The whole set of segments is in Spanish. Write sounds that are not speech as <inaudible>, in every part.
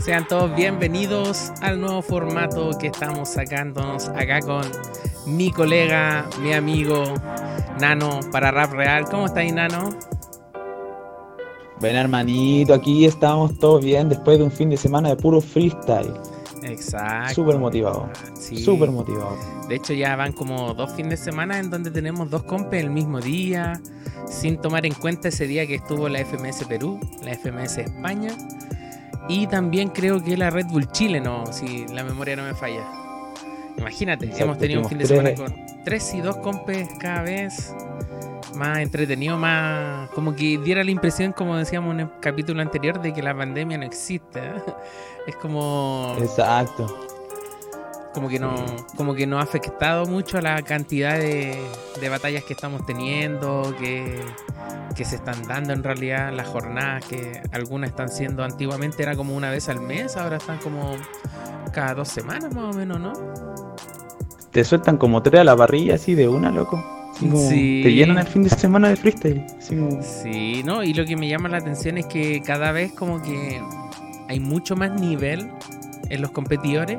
Sean todos bienvenidos al nuevo formato que estamos sacándonos acá con mi colega, mi amigo Nano para Rap Real. ¿Cómo estáis, Nano? Ven, hermanito, aquí estamos todos bien después de un fin de semana de puro freestyle. Exacto. Súper motivado. Sí. Súper motivado. De hecho, ya van como dos fines de semana en donde tenemos dos compes el mismo día, sin tomar en cuenta ese día que estuvo la FMS Perú, la FMS España y también creo que la Red Bull Chile, no, si la memoria no me falla. Imagínate, Exacto, hemos tenido un fin de semana con tres y dos compes cada vez. Más entretenido, más. Como que diera la impresión, como decíamos en el capítulo anterior, de que la pandemia no existe. ¿eh? <laughs> Es como. Exacto. Como que no, como que no ha afectado mucho a la cantidad de, de batallas que estamos teniendo, que, que se están dando en realidad, las jornadas que algunas están siendo antiguamente era como una vez al mes, ahora están como cada dos semanas más o menos, ¿no? Te sueltan como tres a la parrilla así de una, loco. Sí. Te llenan el fin de semana de freestyle. Como- Sí, ¿no? Y lo que me llama la atención es que cada vez como que hay mucho más nivel en los competidores.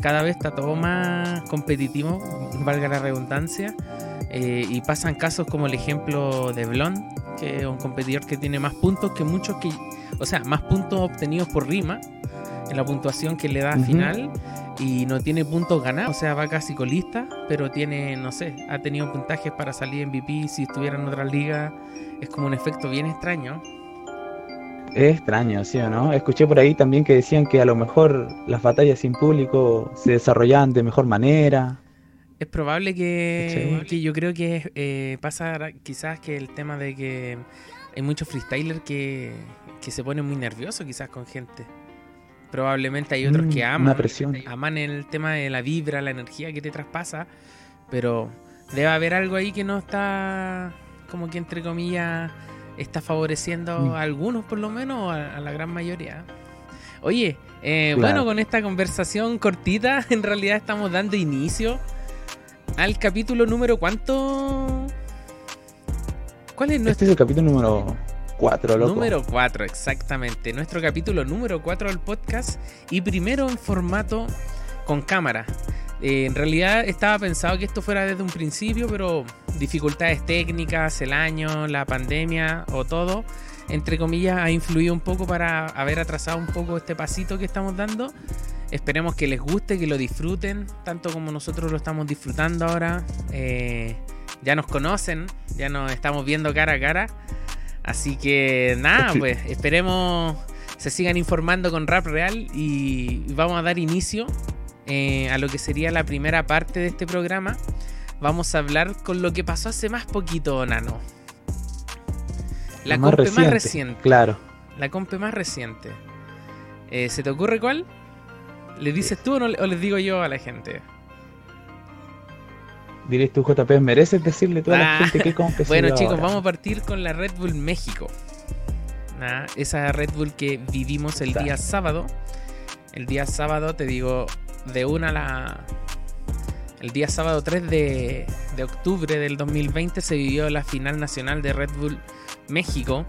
Cada vez está todo más competitivo, valga la redundancia. Eh, y pasan casos como el ejemplo de Blond, que es un competidor que tiene más puntos que muchos que... O sea, más puntos obtenidos por rima en la puntuación que le da Ujú. final y no tiene puntos ganados, o sea, va casi colista, pero tiene, no sé, ha tenido puntajes para salir MVP si estuviera en otra liga. Es como un efecto bien extraño. Es extraño, ¿sí o no? Escuché por ahí también que decían que a lo mejor las batallas sin público se desarrollaban de mejor manera. Es probable que, Sí. que yo creo que eh, pasa quizás que el tema de que hay muchos freestylers que, que se ponen muy nerviosos quizás con gente. Probablemente hay otros Mm, que una aman, presión. aman el tema de la vibra, la energía que te traspasa, pero debe haber algo ahí que no está, como que entre comillas, está favoreciendo Mm. a algunos por lo menos, a, a la gran mayoría. Oye, eh, Claro. bueno, con esta conversación cortita, <laughs> en realidad estamos dando inicio al capítulo número cuánto... ¿Cuál es Este nuestro es el capítulo número 4, loco. Número 4, exactamente. Nuestro capítulo número 4 del podcast y primero en formato con cámara. Eh, en realidad estaba pensado que esto fuera desde un principio, pero dificultades técnicas, el año, la pandemia o todo, entre comillas, ha influido un poco para haber atrasado un poco este pasito que estamos dando. Esperemos que les guste, que lo disfruten, tanto como nosotros lo estamos disfrutando ahora. Eh, ya nos conocen, ya nos estamos viendo cara a cara. Así que nada, <laughs> pues esperemos se sigan informando con Rap Real y vamos a dar inicio eh, a lo que sería la primera parte de este programa. Vamos a hablar con lo que pasó hace más poquito, Nano. La Más compe más reciente. Claro. La compe más reciente. Eh, ¿Se te ocurre cuál? ¿Le dices tú o, no le- o les digo yo a la gente? Diréis tú, JP, ¿mereces decirle a toda la Ah, gente qué compe <laughs> Bueno, chicos, ahora? vamos a partir con la Red Bull México. Nah, esa Red Bull que vivimos el día sábado. El día sábado, te digo, de una a la. El día sábado 3 de, de octubre del 2020 se vivió la final nacional de Red Bull México.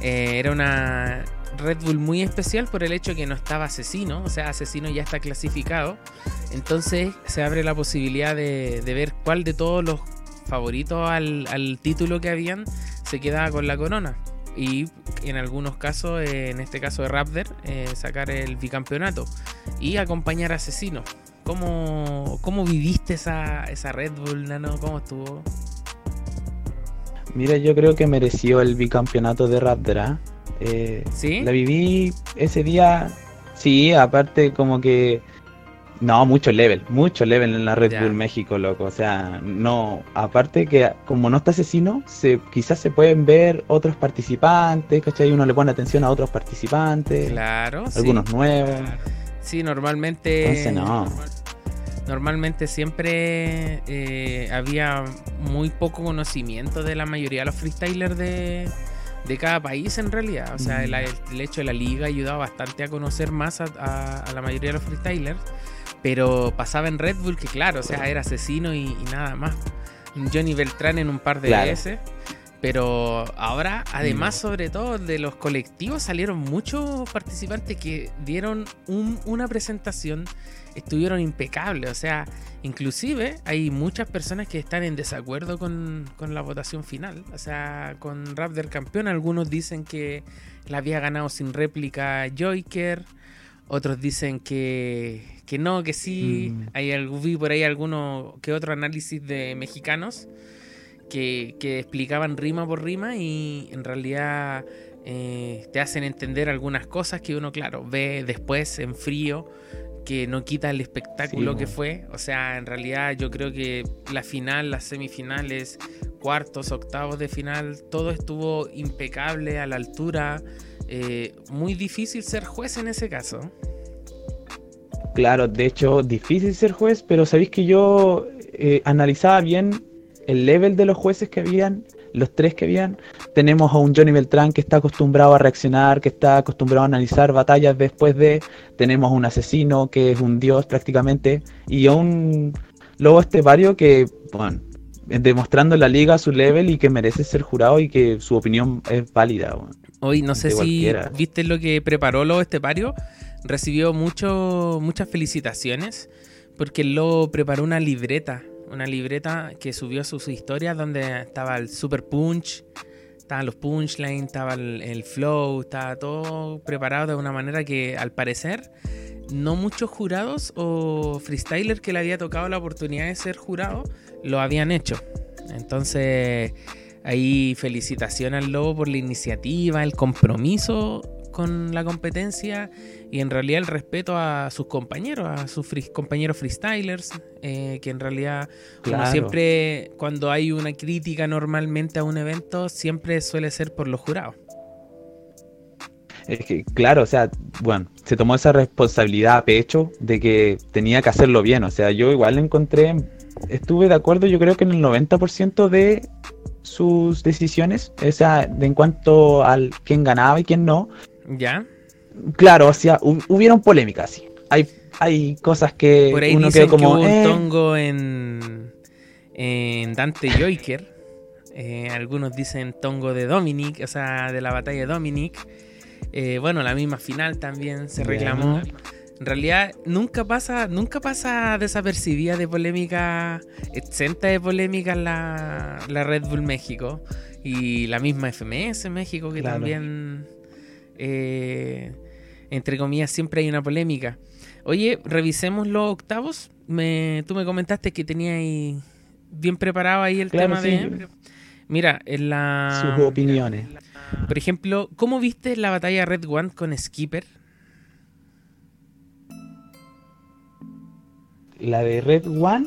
Eh, era una Red Bull muy especial por el hecho que no estaba Asesino, o sea, Asesino ya está clasificado. Entonces se abre la posibilidad de, de ver cuál de todos los favoritos al, al título que habían se quedaba con la corona. Y en algunos casos, eh, en este caso de Raptor, eh, sacar el bicampeonato y acompañar a Asesino. ¿Cómo, cómo viviste esa, esa Red Bull, Nano? ¿Cómo estuvo? Mira, yo creo que mereció el bicampeonato de Rapdra. Eh, ¿Sí? La viví ese día, sí, aparte como que... No, mucho level, mucho level en la Red Ya. Bull México, loco. O sea, no, aparte que como no está asesino, se, quizás se pueden ver otros participantes, ¿cachai? Uno le pone atención a otros participantes, Claro, sí. algunos nuevos. Sí, normalmente. Entonces no. Normalmente siempre eh, había muy poco conocimiento de la mayoría de los freestylers de, de cada país en realidad. O sea, Mm. el, el hecho de la liga ayudaba bastante a conocer más a, a- a la mayoría de los freestylers. Pero pasaba en Red Bull que claro, o sea, era asesino y, y nada más. Johnny Beltrán en un par de Claro. veces. Pero ahora, además, sobre todo de los colectivos, salieron muchos participantes que dieron una presentación, estuvieron impecables. O sea, inclusive hay muchas personas que están en desacuerdo con, la votación final. O sea, con Rap del Campeón, algunos dicen que la había ganado sin réplica Joyker. Otros dicen que, que no, que sí. Mm. Hay, vi por ahí alguno que otro análisis de mexicanos que, explicaban rima por rima y en realidad eh, te hacen entender algunas cosas que uno, claro, ve después en frío, que no quita el espectáculo que fue. O sea, en realidad yo creo que la final, las semifinales, cuartos, octavos de final, todo estuvo impecable, a la altura. Eh, muy difícil ser juez en ese caso. Claro, de hecho, difícil ser juez, pero sabéis que yo eh, analizaba bien el level de los jueces que habían, los tres que habían. Tenemos a un Johnny Beltrán que está acostumbrado a reaccionar, que está acostumbrado a analizar batallas después de. Tenemos a un asesino que es un dios prácticamente. Y a un Lobo Estepario que, bueno, demostrando en la liga su level y que merece ser jurado y que su opinión es válida. Hoy no sé si viste lo que preparó Lobo Estepario. Recibió mucho, muchas felicitaciones porque Lobo preparó una libreta una libreta que subió sus historias donde estaba el super punch, estaban los punchlines, estaba el, flow, estaba todo preparado de una manera que al parecer no muchos jurados o freestylers que le había tocado la oportunidad de ser jurado lo habían hecho. Entonces ahí felicitación al Lobo por la iniciativa, el compromiso con la competencia y en realidad el respeto a sus compañeros, a sus compañeros freestylers, eh, que en realidad, como siempre, cuando hay una crítica normalmente a un evento, siempre suele ser por los jurados. Es que, claro, o sea, bueno, se tomó esa responsabilidad a pecho de que tenía que hacerlo bien. O sea, yo igual encontré, estuve de acuerdo, yo creo que en el 90% de sus decisiones, o sea, de en cuanto al quién ganaba y quién no, ¿Ya? Claro, o sea, hubieron polémicas, sí. Hay, hay cosas que Por ahí uno dicen como. Que hubo un eh". tongo en, en Dante Joiker. Eh, algunos dicen tongo de Dominic, o sea, de la batalla de Dominic. Eh, bueno, la misma final también se reclamó. En realidad, nunca pasa, nunca pasa desapercibida de polémica, exenta de polémica la, la Red Bull México. Y la misma FMS México, que también eh, entre comillas, siempre hay una polémica. Oye, revisemos los octavos. Me, tú me comentaste que tenías bien preparado ahí el tema de... Mira, en la... Sus opiniones. Por ejemplo, ¿cómo viste la batalla Red One con Skipper? La de Red One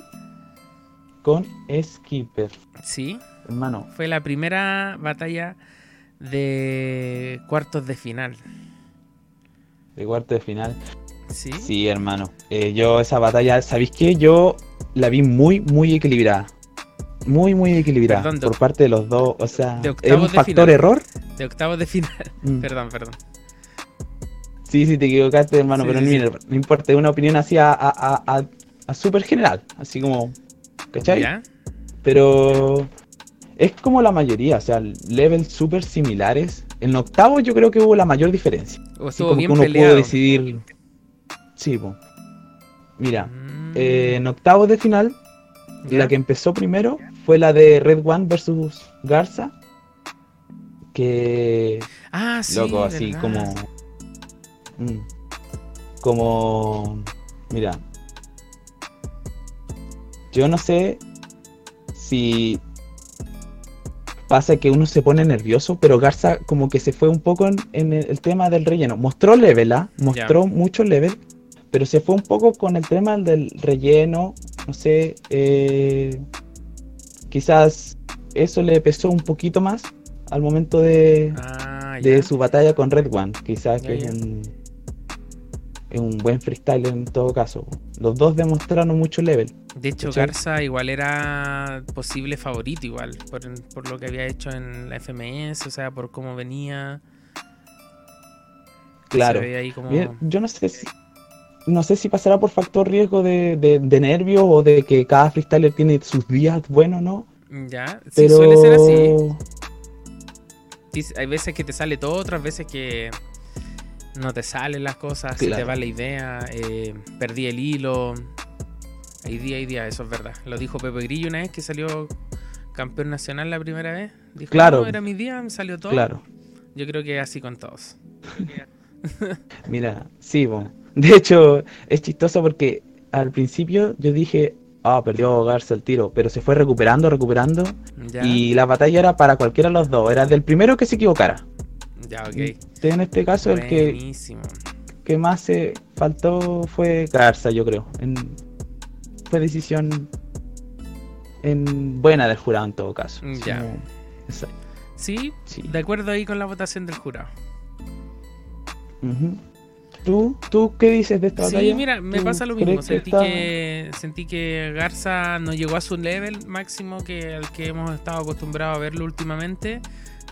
con Skipper. Sí. Hermano. Fue la primera batalla de cuartos de final. De cuartos de final. Sí. Sí, hermano. Eh, yo esa batalla, ¿sabéis qué? Yo la vi muy, muy equilibrada. Muy, muy equilibrada. por parte de los dos. O sea, ¿es un factor error? De octavos de final. <laughs> Mm. Perdón, perdón. Sí, sí, te equivocaste, hermano, pero no importa, es una opinión así a, a, a, súper general, así como, ¿cachai? Pero es como la mayoría, o sea, levels súper similares. En octavo yo creo que hubo la mayor diferencia. O estuvo bien uno pudo decidir. Sí. Mira, mm. eh, en octavo de final, la que empezó primero fue la de Red One versus Garza. Que. Ah, sí. Loco, así como. Mm, como. Mira. Yo no sé si pasa que uno se pone nervioso, pero Garza como que se fue un poco en, el, tema del relleno. Mostró level, ¿ah? Mostró mucho level, pero se fue un poco con el tema del relleno, no sé, eh, quizás eso le pesó un poquito más al momento de, ah, de su batalla con Red One, quizás que es un, es un buen freestyle en todo caso. Los dos demostraron mucho level. De hecho, Garza igual era posible favorito, igual, por, lo que había hecho en la FMS, o sea, por cómo venía. Claro. yo no sé si no sé si pasará por factor riesgo de, de, nervio o de que cada freestyler tiene sus días buenos, ¿no? Ya, sí, suele ser así. hay veces que te sale todo, otras veces que no te salen las cosas, se te va la idea, eh, perdí el hilo. Hay día y día, eso es verdad. Lo dijo Pepe Grillo una vez que salió campeón nacional la primera vez. Dijo, claro. era mi día, me salió todo. Claro. Yo creo que así con todos. <laughs> Mira, sí, de hecho es chistoso porque al principio yo dije, ah, perdió Garza el tiro, pero se fue recuperando, recuperando. Y la batalla era para cualquiera de los dos, era del primero que se equivocara. Ya, ok. En este caso, el que, que más se faltó fue Garza, yo creo. fue decisión en buena del jurado en todo caso. Ya. sí, de acuerdo ahí con la votación del jurado. ¿Tú, ¿Tú qué dices de esta batalla? Sí, mira, me pasa lo mismo. Sentí que, sentí que Garza no llegó a su level máximo que al que hemos estado acostumbrados a verlo últimamente.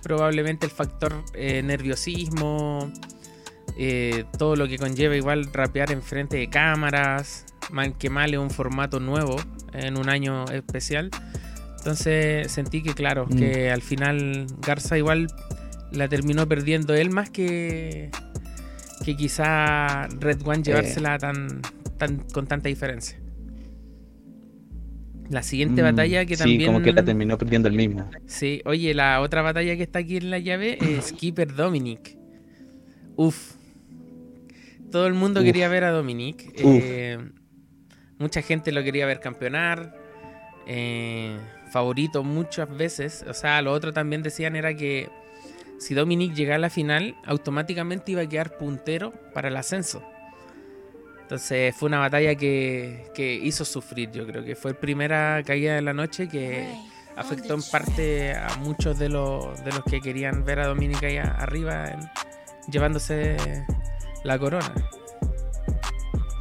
Probablemente el factor eh, nerviosismo, eh, todo lo que conlleva igual rapear en frente de cámaras, mal que mal es un formato nuevo en un año especial. Entonces sentí que claro, mm. que al final Garza igual la terminó perdiendo él más que que quizá Red One llevársela tan, tan con tanta diferencia. La siguiente mm, batalla que también. Sí, como que la terminó perdiendo el mismo. Sí, oye, la otra batalla que está aquí en la llave es Keeper Dominic. Uf. Todo el mundo quería ver a Dominic. Eh, mucha gente lo quería ver campeonar. Eh, favorito muchas veces. O sea, lo otro también decían era que si Dominic llegaba a la final, automáticamente iba a quedar puntero para el ascenso. Entonces fue una batalla que, hizo sufrir, yo creo que fue la primera caída de la noche que afectó en parte a muchos de los, de los que querían ver a Dominic ahí arriba llevándose la corona.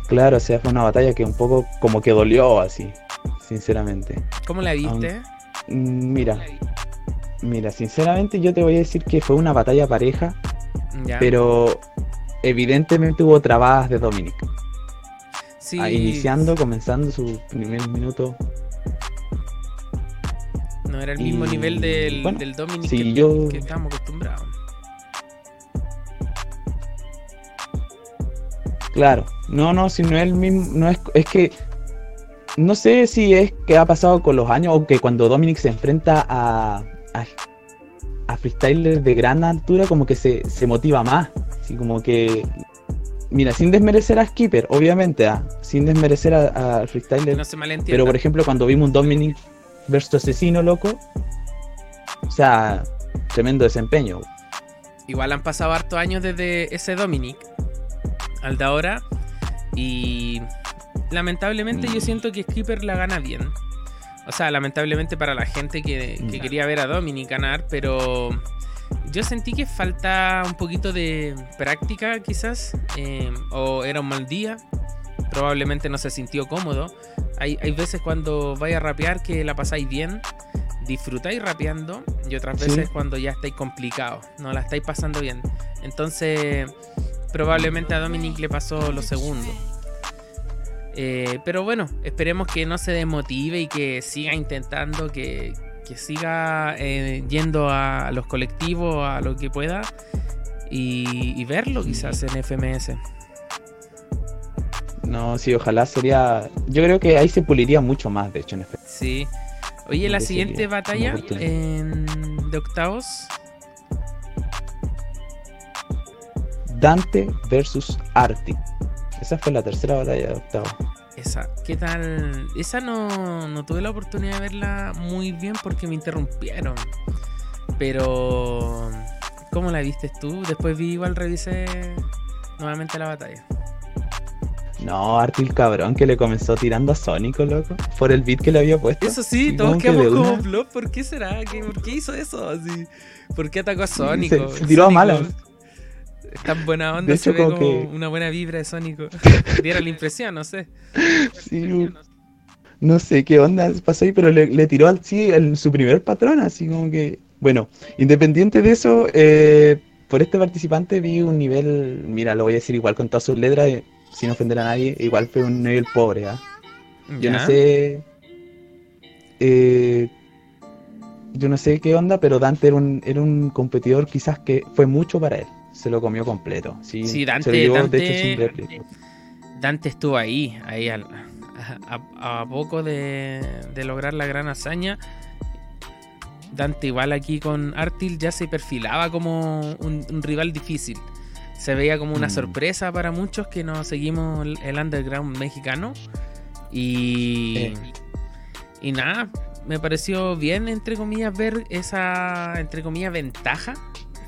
Claro, o sea, fue una batalla que un poco como que dolió así, sinceramente. ¿Cómo la viste? Mm, mira, Mira, sinceramente yo te voy a decir que fue una batalla pareja, pero evidentemente hubo trabadas de Dominic. Sí. Ah, iniciando, comenzando su primer minuto. No era el mismo nivel del, Dominic que, estábamos acostumbrados. Claro, no, no, si no es el mismo, no es, es que no sé si es que ha pasado con los años o que cuando Dominic se enfrenta a, a, a freestylers de gran altura como que se, motiva más. Así como que. Mira, sin desmerecer a Skipper, obviamente, ah, sin desmerecer a, a freestyler. pero por ejemplo, cuando vimos un Dominic versus Asesino, loco. O sea, tremendo desempeño. Igual han pasado hartos años desde ese Dominic al de ahora. Y lamentablemente yo mm. siento que Skipper la gana bien. O sea, lamentablemente para la gente que, quería ver a Dominic ganar, pero yo sentí que falta un poquito de práctica quizás, eh, o era un mal día, probablemente no se sintió cómodo. Hay, veces cuando vais a rapear que la pasáis bien, disfrutáis rapeando, y otras veces cuando ya estáis complicados, no la estáis pasando bien. Entonces, probablemente a Dominic le pasó lo segundo. Eh, pero bueno, esperemos que no se desmotive y que siga intentando, que, siga eh, yendo a los colectivos, a lo que pueda y, verlo quizás en FMS. No, sí, ojalá sería. Yo creo que ahí se puliría mucho más, de hecho, en FMS. Sí. Oye, la siguiente batalla de octavos. Dante versus Arctic. Esa fue la tercera batalla de octavo. Esa, ¿qué tal? Esa no, no tuve la oportunidad de verla muy bien porque me interrumpieron. Pero, ¿cómo la viste tú? Después vi igual, revisé nuevamente la batalla. No, Artil cabrón que le comenzó tirando a Sónico, loco, por el beat que le había puesto. Eso sí, todos quedamos como blog. ¿Por qué será? ¿Por qué hizo eso? Así? ¿Por qué atacó a Sónico? Se, tiró a malas. Está buena onda, se ve como, una buena vibra de Sónico. <laughs> Diera la impresión, no sé. Sí, no sé qué onda pasó ahí, pero le, tiró al sí en su primer patrón, así como que. Bueno, independiente de eso, eh, por este participante vi un nivel, mira, lo voy a decir igual con todas sus letras, eh, sin ofender a nadie, igual fue un nivel pobre, ¿ah? Yo no sé. Eh, yo no sé qué onda, pero Dante era un, era un competidor quizás que fue mucho para él. Se lo comió completo. Sí, sí Dante, Dante, Dante estuvo ahí, ahí a, poco de, lograr la gran hazaña. Dante igual aquí con Artil ya se perfilaba como un, rival difícil. Se veía como una mm. sorpresa para muchos que no seguimos el, underground mexicano. Y, y nada, me pareció bien, entre comillas, ver esa, entre comillas, ventaja.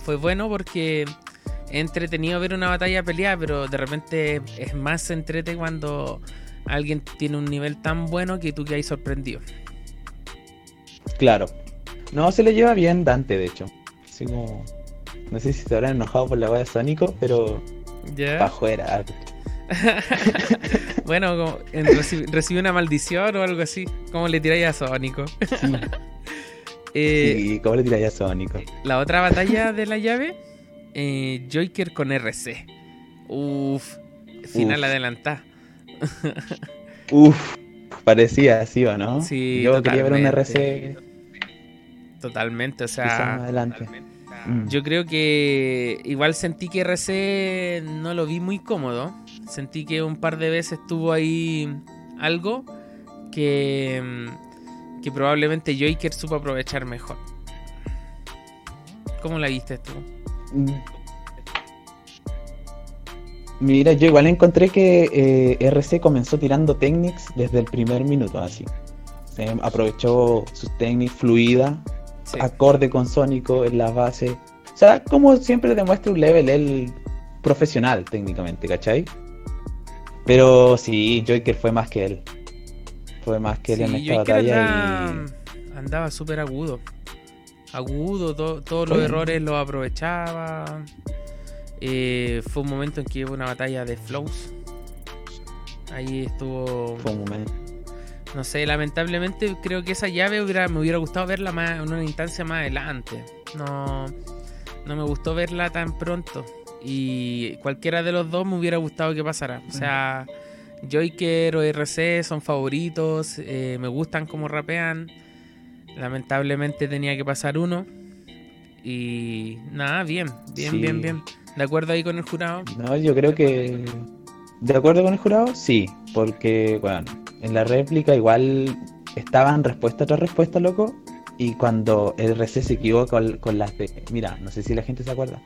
Fue bueno porque entretenido ver una batalla peleada, pero de repente es más entrete cuando alguien tiene un nivel tan bueno que tú que hay sorprendido. Claro. No, se le lleva bien Dante, de hecho. Así como... No sé si se habrán enojado por la wea de Sónico, pero... Ya. Pa' afuera. <laughs> bueno, recibe una maldición o algo así. ¿Cómo le tiráis a Sónico? <laughs> eh, sí, ¿cómo le tiráis a Sónico? La otra batalla de la llave, eh, Joker con RC. Uf, final adelantada. Uf, parecía así o no. Sí, yo quería ver un RC. Totalmente, o sea. Adelante. Mm. Yo creo que igual sentí que RC no lo vi muy cómodo. Sentí que un par de veces tuvo ahí algo que, mm, que probablemente Joker supo aprovechar mejor. ¿Cómo la viste tú? Mm. Mira, yo igual encontré que eh, RC comenzó tirando técnicas desde el primer minuto, así. aprovechó sus técnicas fluida, acorde con Sónico en la base. O sea, como siempre demuestra un level él profesional técnicamente, ¿cachai? Pero sí, Joker fue más que él. Fue más que él en esta batalla. Andaba, súper agudo. Agudo, todos los errores los aprovechaba. Eh, fue un momento en que hubo una batalla de flows. Ahí estuvo. Fue un momento no sé, lamentablemente creo que esa llave me hubiera gustado verla más en una instancia más adelante. No, no me gustó verla tan pronto. Y cualquiera de los dos me hubiera gustado que pasara. O sea, Joyker o RC son favoritos. Eh, me gustan como rapean. Lamentablemente tenía que pasar uno. Y nada, bien, bien, bien, bien. ¿De acuerdo ahí con el jurado? No, yo creo que. ¿De acuerdo con el jurado? Sí, porque, bueno, en la réplica igual estaban respuesta tras respuesta, loco. Y cuando el RC se equivoca con, las de. Mira, no sé si la gente se acuerda.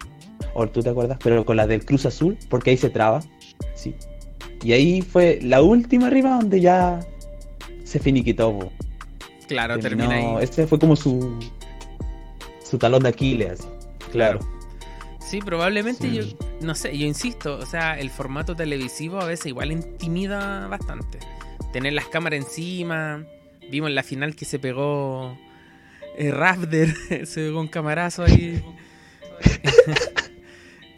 O tú te acuerdas, pero con las del Cruz Azul, porque ahí se traba. Sí. Y ahí fue la última arriba donde ya se finiquitó. Claro, termina ahí. Este fue como su. su talón de Aquiles. Claro. Sí, probablemente yo. No sé, yo insisto. O sea, el formato televisivo a veces igual intimida bastante tener las cámaras encima. Vimos en la final que se pegó eh, <laughs> se pegó un camarazo ahí.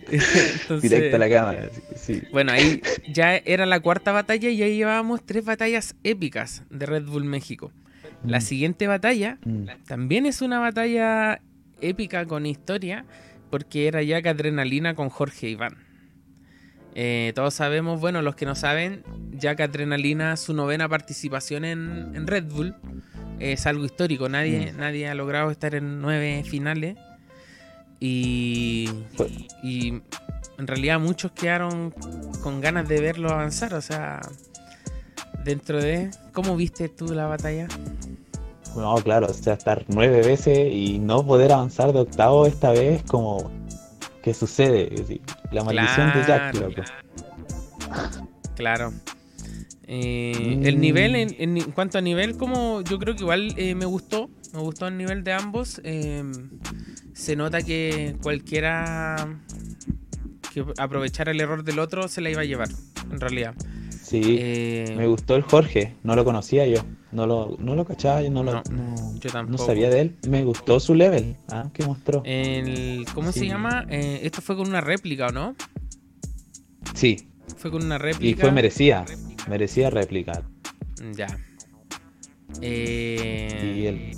<laughs> Directo a la cámara, sí. Bueno, ahí ya era la cuarta batalla y ahí llevábamos tres batallas épicas de Red Bull México. La mm. siguiente batalla mm. también es una batalla épica con historia porque era ya que adrenalina con Jorge Iván. Eh, todos sabemos, bueno, los que no saben, Jack Adrenalina, su novena participación en, Red Bull, es algo histórico. Nadie, mm. nadie ha logrado estar en nueve finales. Y, y en realidad muchos quedaron con ganas de verlo avanzar. O sea, dentro de. ¿Cómo viste tú la batalla? No, claro, o sea, estar nueve veces y no poder avanzar de octavo esta vez, como ¿Qué sucede? La maldición de Jack, loco. Claro. Eh, el nivel, en, cuanto a nivel, como yo creo que igual eh, me gustó, me gustó el nivel de ambos. Em, se nota que cualquiera que aprovechara el error del otro se la iba a llevar, en realidad. Sí, eh, me gustó el Jorge, no lo conocía yo, no lo, no lo cachaba, yo no, lo, no, sabía de él, me gustó su level, ¿ah? que mostró. El, ¿Cómo se llama? Eh, esto fue con una réplica, ¿o no? Sí. Fue con una réplica. Y fue merecía, merecía réplica. Ya. Eh, y él.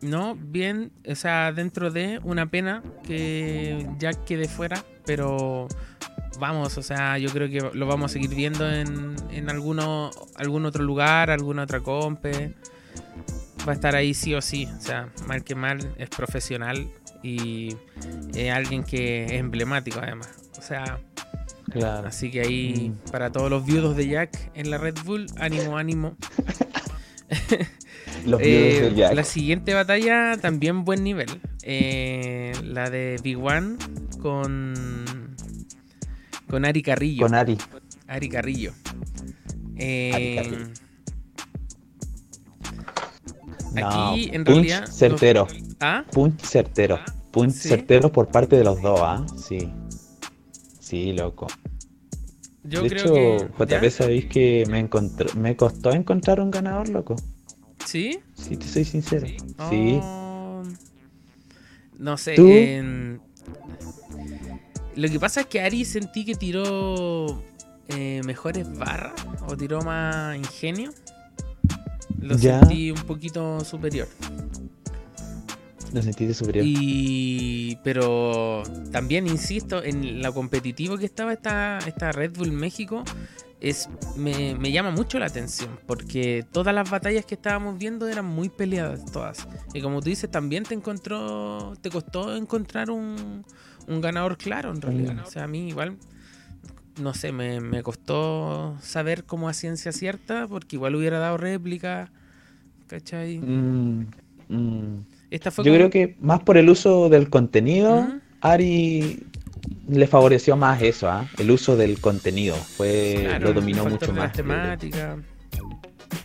No, bien, o sea, dentro de una pena que ya quede fuera, pero vamos, o sea, yo creo que lo vamos a seguir viendo en, en alguno, algún otro lugar, alguna otra compe. va a estar ahí sí o sí. O sea, mal que mal, es profesional y es alguien que es emblemático además. O sea, Claro. así que ahí Mm. para todos los viudos de Jack en la Red Bull, ánimo, ánimo. <laughs> Los Eh, de Jack. la siguiente batalla también buen nivel. Eh, la de Big One con con Ari Carrillo. Con Ari. Ari Carrillo. Eh, Ari Carrillo. No, Aquí, en punch realidad, certero. ¿Ah? Punch certero. Punch ¿Sí? certero por parte de los dos, ¿ah? Sí. Sí, loco. Yo de creo hecho, que. ¿ya? JP, sabéis que me, encontró- me costó encontrar un ganador, loco. ¿Sí? Si te soy sincero. Sí. Oh, No sé. ¿Tú? en- Lo que pasa es que Ari sentí que tiró eh, mejores barras o tiró más ingenio. Lo Ya. sentí un poquito superior. Lo sentiste superior. Y pero también insisto en lo competitivo que estaba esta, esta Red Bull México es me, me llama mucho la atención porque todas las batallas que estábamos viendo eran muy peleadas todas y como tú dices también te encontró te costó encontrar un, un ganador claro en realidad o sea a mí igual no sé me, me costó saber cómo a ciencia cierta porque igual hubiera dado réplica ¿cachai? Mm, mm. esta fue Yo como- creo que más por el uso del contenido. Ari le favoreció más eso, ¿ah? El uso del contenido. Fue, Claro, lo dominó mucho más. temáticas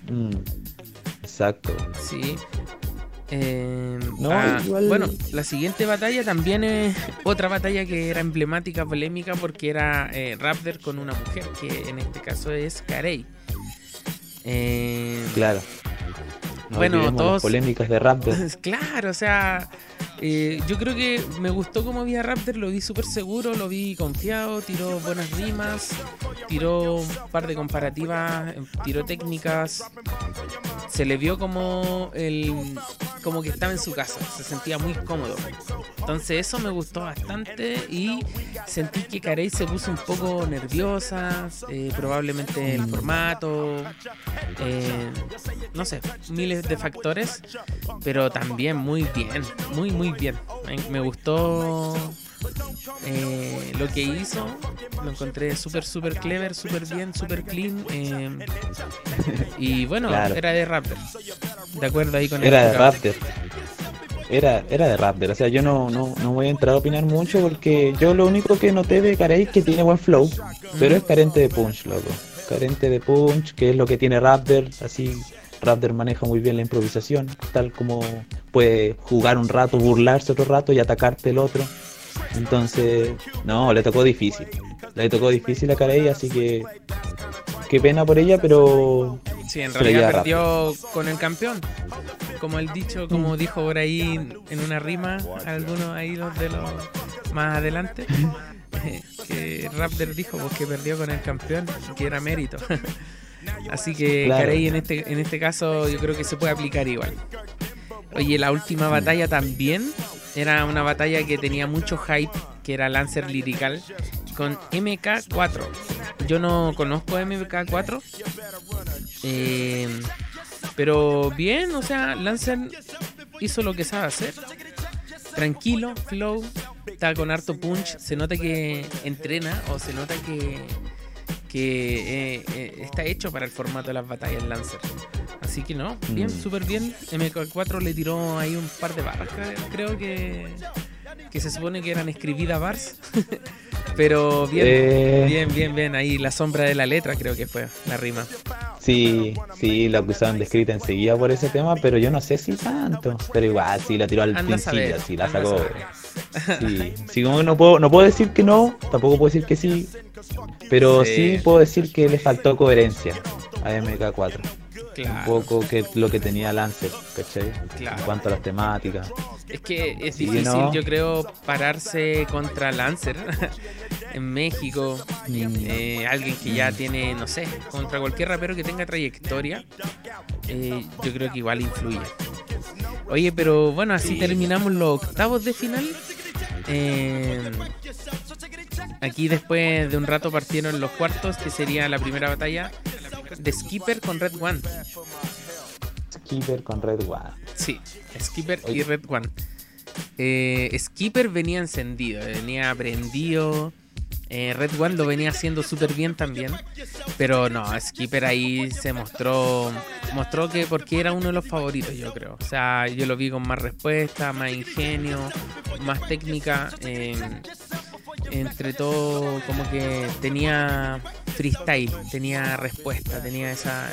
Mm, Exacto. Sí. Eh, No, ah, igual- Bueno, la siguiente batalla también es otra batalla que era emblemática, polémica, porque era eh, Raptor con una mujer, que en este caso es Carey. Eh, Claro. No Bueno, todos- polémicas de Raptor. <laughs> claro, o sea, eh, yo creo que me gustó cómo vi a Raptor, lo vi súper seguro, lo vi confiado, tiró buenas rimas, tiró un par de comparativas, eh, tiró técnicas, se le vio como el como que estaba en su casa, se sentía muy cómodo. Entonces eso me gustó bastante y sentí que Carey se puso un poco nerviosa, eh, probablemente el formato, eh, no sé, miles de factores, pero también muy bien, muy muy bien. Me, gustó eh, lo que hizo, lo encontré súper súper clever, súper bien, súper clean. eh, y bueno, Claro. era de Raptor. De acuerdo ahí con el Era de jurado. Raptor. Era, era de Raptor. O sea, yo no, no, no voy a entrar a opinar mucho porque yo lo único que noté de Carey es que tiene buen flow, pero es carente de punch, loco. Carente de punch, que es lo que tiene Raptor. Así, Raptor maneja muy bien la improvisación, tal como puede jugar un rato, burlarse otro rato y atacarte el otro. Entonces, no, le tocó difícil. Le tocó difícil a Carey, así que qué pena por ella, pero Sí, en realidad perdió con el campeón. Como el dicho, Mm. como dijo por ahí en una rima, algunos ahí los de los más adelante, <laughs> que Raptor dijo pues, que perdió con el campeón, que era mérito. <laughs> Así que Claro. Carey en este, en este caso yo creo que se puede aplicar igual. Oye, la última batalla también era una batalla que tenía mucho hype, que era Lancer Lirical, con MK4. Yo no conozco MK4, eh, pero bien, o sea, Lancer hizo lo que sabe hacer. Tranquilo, flow, está con harto punch, se nota que entrena o se nota que, que eh, eh, está hecho para el formato de las batallas Lancer. Así que no, bien, Mm. súper bien. MK4 le tiró ahí un par de barras, creo- creo que, que se supone que eran escribidas bars. <laughs> Pero bien, Eh, bien, bien, bien. Ahí la sombra de la letra creo que fue la rima. Sí, sí, la acusaban de escrita enseguida por ese tema, pero yo no sé si tanto. Pero igual, sí, la tiró al Anda principio, sí, la sacó. Sí, sí, como que no puedo, no puedo decir que no, tampoco puedo decir que sí, pero Sí. sí, puedo decir que le faltó coherencia a MK4. Un poco que lo que tenía Lancer, ¿cachai? Claro. En cuanto a las temáticas. es que es difícil, ¿no? yo creo, pararse contra Lancer <laughs> en México. Mm. Eh, alguien que ya tiene, no sé, contra cualquier rapero que tenga trayectoria, eh, yo creo que igual influye. Oye, pero bueno, así Sí. terminamos los octavos de final. Eh, aquí después de un rato partieron los cuartos, que sería la primera batalla de Skipper con Red One. Skipper con Red One. Sí, Skipper y Red One. Eh, Skipper venía encendido, venía prendido. Eh, Red One lo venía haciendo súper bien también. Pero no, Skipper ahí se mostró. Mostró que porque era uno de los favoritos, yo creo. O sea, yo lo vi con más respuesta, más ingenio, más técnica. entre todo, como que tenía freestyle, tenía respuesta, tenía esa,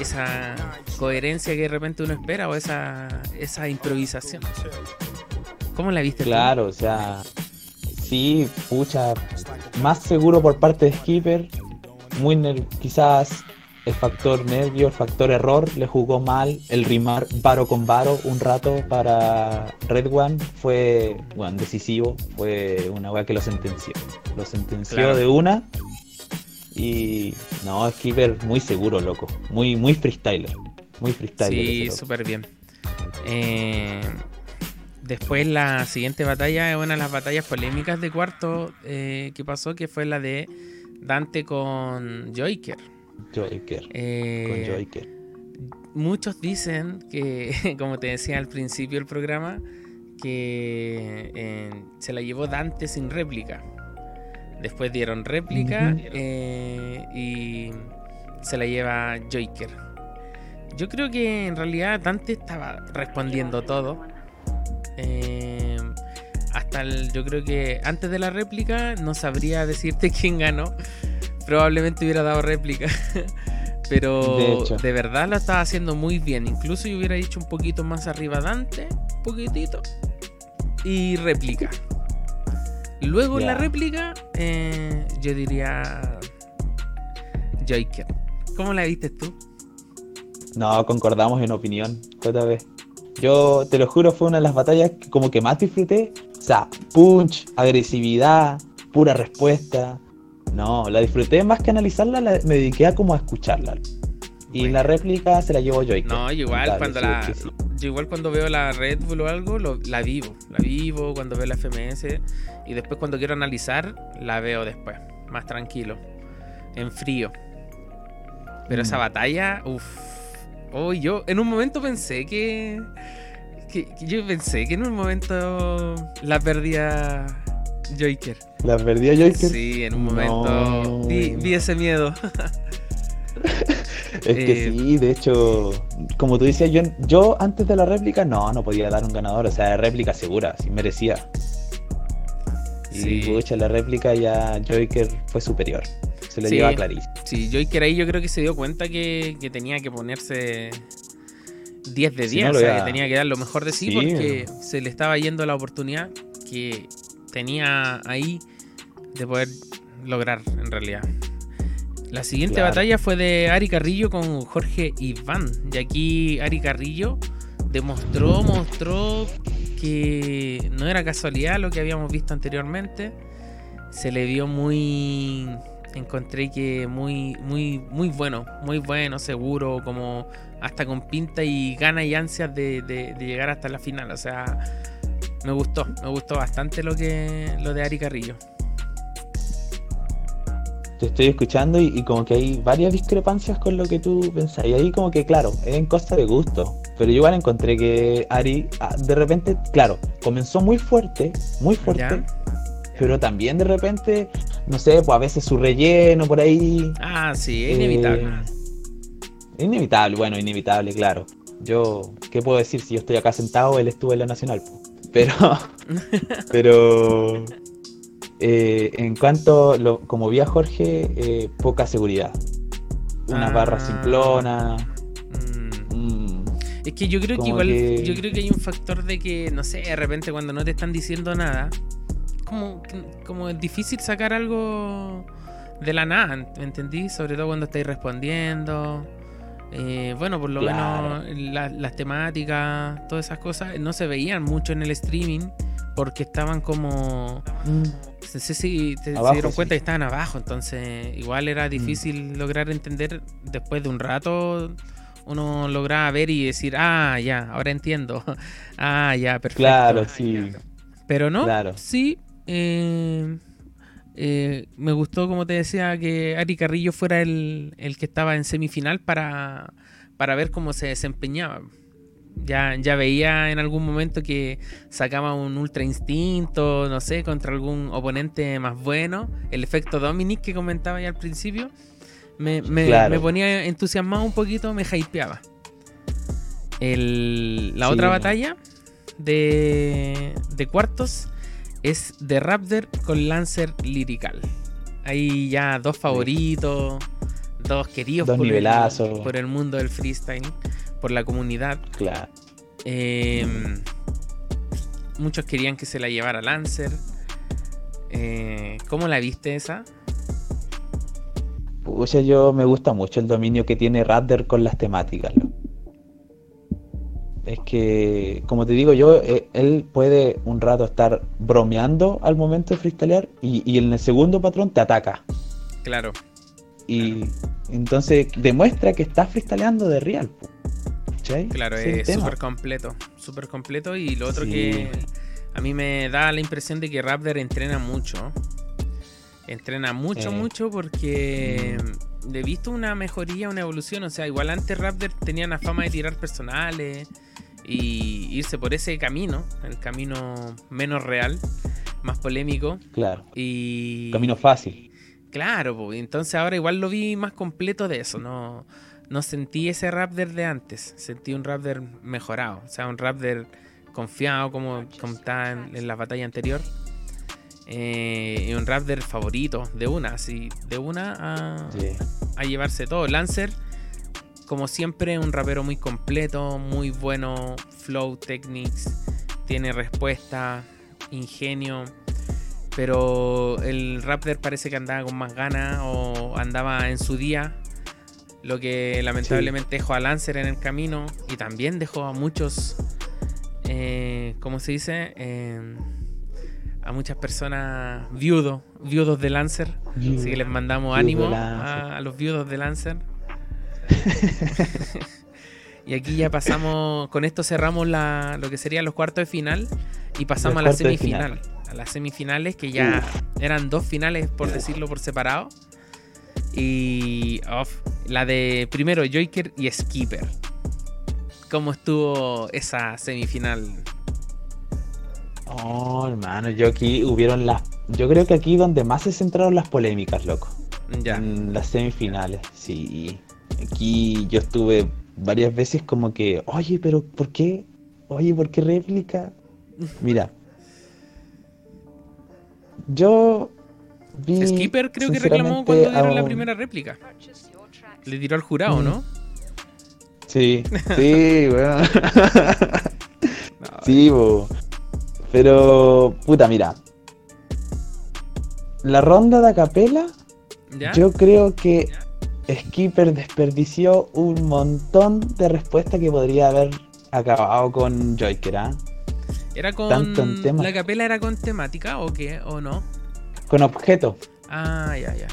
esa coherencia que de repente uno espera o esa, esa improvisación. ¿Cómo la viste? Claro, o sea, sí, pucha, más seguro por parte de Skipper, muy quizás el factor nervio, el factor error. Le jugó mal, el rimar varo con varo un rato para Red One. Fue bueno, decisivo, fue una weá que lo sentenció, lo sentenció de una. Y no, Skipper muy seguro, loco, muy, muy freestyler, muy freestyler. Sí, súper bien. Eh, Después la siguiente batalla es una de las batallas polémicas de cuarto eh, que pasó, que fue la de Dante con. Joiker. Eh, con. Muchos dicen que, <laughs> como te decía al principio del programa, que eh, se la llevó Dante sin réplica. Después dieron réplica y se la lleva Joiker. Yo creo que en realidad Dante estaba respondiendo todo eh, hasta el, yo creo que antes de la réplica no sabría decirte <laughs> quién ganó. Probablemente hubiera dado réplica. <laughs> Pero de, verdad lo estaba haciendo muy bien. Incluso yo hubiera dicho un poquito más arriba Dante, un poquitito. Y réplica. Luego en la réplica, eh, yo diría Joker. ¿Cómo la viste tú? No, concordamos en opinión, JB. Yo te lo juro, fue una de las batallas que como que más disfruté. O sea, punch, agresividad, pura respuesta. No, la disfruté más que analizarla, me dediqué a como a escucharla. Y la réplica se la llevo yo. No, igual cuando la, igual cuando veo la Red Bull o algo, la vivo. La vivo cuando veo la FMS. Y después cuando quiero analizar, la veo después. Más tranquilo. En frío. Pero esa mm. batalla, uff Oh, yo en un momento pensé que, Yo pensé que en un momento la perdía Joker. ¿La perdía Joker? Sí, en un momento vi, ese miedo. <laughs> es que eh, sí, de hecho, como tú decías, yo, yo antes de la réplica no, no podía dar un ganador, o sea, réplica segura, sí merecía. Y sí. la réplica ya Joker fue superior. Se le lleva clarísimo. Sí, Joker ahí yo creo que se dio cuenta que, tenía que ponerse 10 de 10, o sea, que tenía que dar lo mejor de sí, porque se le estaba yendo la oportunidad que tenía ahí de poder lograr en realidad. La siguiente batalla fue de Ari Carrillo con Jorge Iván. Y aquí Ari Carrillo demostró, mostró que no era casualidad lo que habíamos visto anteriormente. Se le vio muy encontré que muy, muy, muy bueno, muy bueno, seguro, como hasta con pinta y ganas y ansias de, llegar hasta la final. O sea, me gustó, me gustó bastante lo que lo de Ari Carrillo. Te estoy escuchando y, como que hay varias discrepancias con lo que tú pensás. Y ahí como que, claro, es en costa de gusto. Pero yo igual encontré que Ari, ah, de repente, claro, comenzó muy fuerte, muy fuerte pero también de repente, no sé, pues a veces su relleno por ahí. Ah, sí, es inevitable. Eh, inevitable, bueno, inevitable, claro. Yo, ¿qué puedo decir si yo estoy acá sentado, él estuvo en la Nacional? Pero, <laughs> pero eh, en cuanto, lo, como vi a Jorge, eh, poca seguridad. Una barra ah. simplona. Mm. Mm. Es que yo creo que igual, yo creo que hay un factor de que, no sé, de repente cuando no te están diciendo nada, como, como es difícil sacar algo de la nada, ¿me entendí? Sobre todo cuando estáis respondiendo. Eh, bueno, por lo menos las temáticas, todas esas cosas no se veían mucho en el streaming porque estaban como... Mm. No sé si te, se dieron cuenta que estaban abajo, entonces igual era mm. difícil lograr entender después de un rato uno lograba ver y decir, ah, ya, ahora entiendo. <laughs> ah, ya, perfecto. Claro, sí. Pero no, claro. sí, eh, eh, me gustó, como te decía, que Ari Carrillo fuera el, que estaba en semifinal para, para ver cómo se desempeñaba. Ya, ya veía en algún momento que sacaba un ultra instinto, no sé, contra algún oponente más bueno. El efecto Dominic que comentaba ya al principio me, ponía entusiasmado un poquito, me hypeaba. la otra batalla de, de cuartos es de Raptor con Lancer Lirical. Hay ya dos favoritos, dos queridos por, El, por el mundo del freestyle, por la comunidad. Claro. Em, muchos querían que se la llevara Lancer. Eh, ¿Cómo la viste esa? Pucha, yo me gusta mucho el dominio que tiene Raptor con las temáticas. Es que, como te digo yo, eh, él puede un rato estar bromeando al momento de freestylear y, en el segundo patrón te ataca. Claro. Y entonces demuestra que está freestyleando de real. Claro, es súper completo. Súper completo. Y lo otro que a mí me da la impresión de que Raptor entrena mucho. Entrena mucho, mucho porque he visto una mejoría, una evolución. O sea, igual antes Raptor tenía la fama de tirar personales y irse por ese camino, el camino menos real, más polémico. Claro. Y. Camino fácil. Claro, pues, entonces ahora igual lo vi más completo de eso. No, no sentí ese Raptor de antes. Sentí un Raptor mejorado. O sea, un Raptor confiado como, como estaba en la batalla anterior. Eh, y un Raptor favorito, de una, así, de una a, a llevarse todo. Lancer, como siempre, un rapero muy completo, muy bueno, flow, techniques, tiene respuesta, ingenio. Pero el Raptor parece que andaba con más ganas o andaba en su día. Lo que lamentablemente dejó a Lancer en el camino y también dejó a muchos, eh, ¿cómo se dice? Eh, a muchas personas viudos, viudos de Lancer. Así que les mandamos ánimo a, los viudos de Lancer. <laughs> y aquí ya pasamos, con esto cerramos la, lo que serían los cuartos de final y pasamos a la semifinal. A las semifinales que ya eran dos finales, por decirlo por separado. Y la de primero Joker y Skipper. ¿Cómo estuvo esa semifinal? Oh, hermano, yo aquí hubieron las. Yo creo que aquí donde más se centraron las polémicas, loco. Ya. En las semifinales, sí. Aquí yo estuve varias veces como que, oye, pero ¿por qué? Oye, ¿por qué réplica? Mira. Bueno. Yo Skipper creo que reclamó cuando dieron la primera réplica. Le tiró al jurado, ¿no? Sí, sí, <laughs> weón. sí, bo. Pero, puta, mira. La ronda de acapela, yo creo que Skipper desperdició un montón de respuestas que podría haber acabado con Joyker, ¿ah? ¿Era con. ¿La capela era con temática o qué? ¿O no? Con objeto. Ah, ya, ya.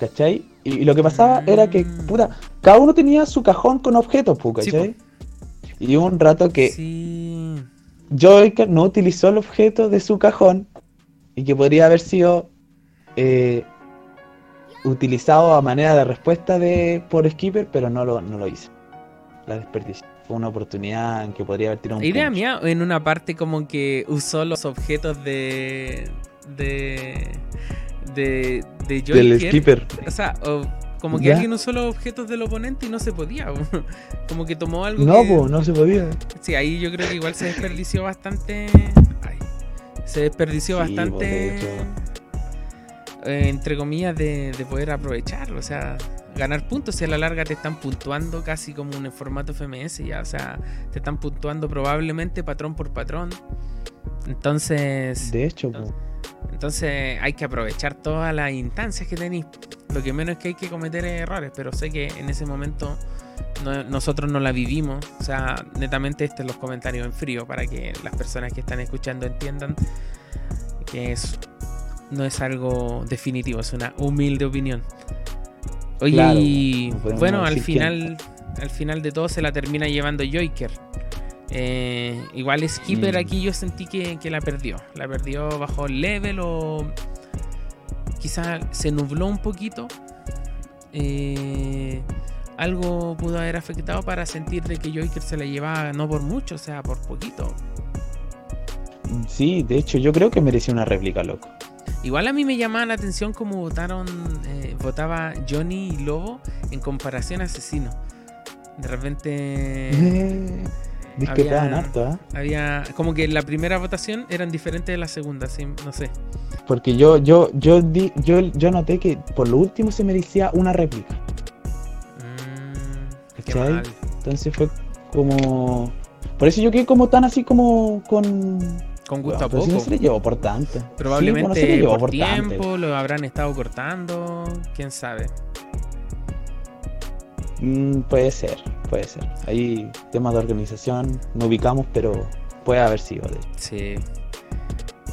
¿Cachai? Y, lo que pasaba era que, mm. puta, cada uno tenía su cajón con objetos, ¿cachai? y un rato que. Sí Joker no utilizó el objeto de su cajón y que podría haber sido eh, utilizado a manera de respuesta de por Skipper, pero no lo, no lo hizo. La desperdició. Fue una oportunidad en que podría haber tirado un Idea mía, en una parte como que usó los objetos de. de. de. de Joker. Del Skipper. O sea, como que alguien usó los objetos del oponente y no se podía. <laughs> Como que tomó algo. No, pues no se podía. Sí, ahí yo creo que igual se desperdició bastante. Ay, se desperdició bastante. Eh, entre comillas, de, poder aprovecharlo. O sea, ganar puntos. Y a la larga te están puntuando casi como un formato FMS. Ya, o sea, te están puntuando probablemente patrón por patrón. Entonces. De hecho, entonces hay que aprovechar todas las instancias que tenéis. Lo que menos es que hay que cometer errores, pero sé que en ese momento nosotros no la vivimos. O sea, netamente este los comentarios en frío para que las personas que están escuchando entiendan que es, no es algo definitivo, es una humilde opinión. Oye, bueno, al final, al final de todo se la termina llevando Joiker. Eh, igual Skipper mm. aquí yo sentí que, la perdió. La perdió bajo el level o quizás se nubló un poquito. Eh, algo pudo haber afectado para sentir de que Joker se la llevaba no por mucho, o sea, por poquito. Sí, de hecho yo creo que merecía una réplica, loco. Igual a mí me llamaba la atención cómo votaron, eh, votaba Johnny y Lobo en comparación a Asesino. De repente... <laughs> Discrepaban harto, ¿eh? Había como que la primera votación eran diferentes de la segunda, sí, no sé. Porque yo, yo, yo, di, yo, yo noté que por lo último se merecía una réplica. Mm, qué ¿Cachai? mal. Entonces fue como. Por eso yo quedé como tan así como con. Con gusto a Pero si poco. no se le llevó por tanto. Probablemente Sí, bueno, se le llevó por, tanto. tiempo lo habrán estado cortando, quién sabe. Mm, puede ser, puede ser. Hay temas de organización, no ubicamos, pero puede haber sido. De... Sí.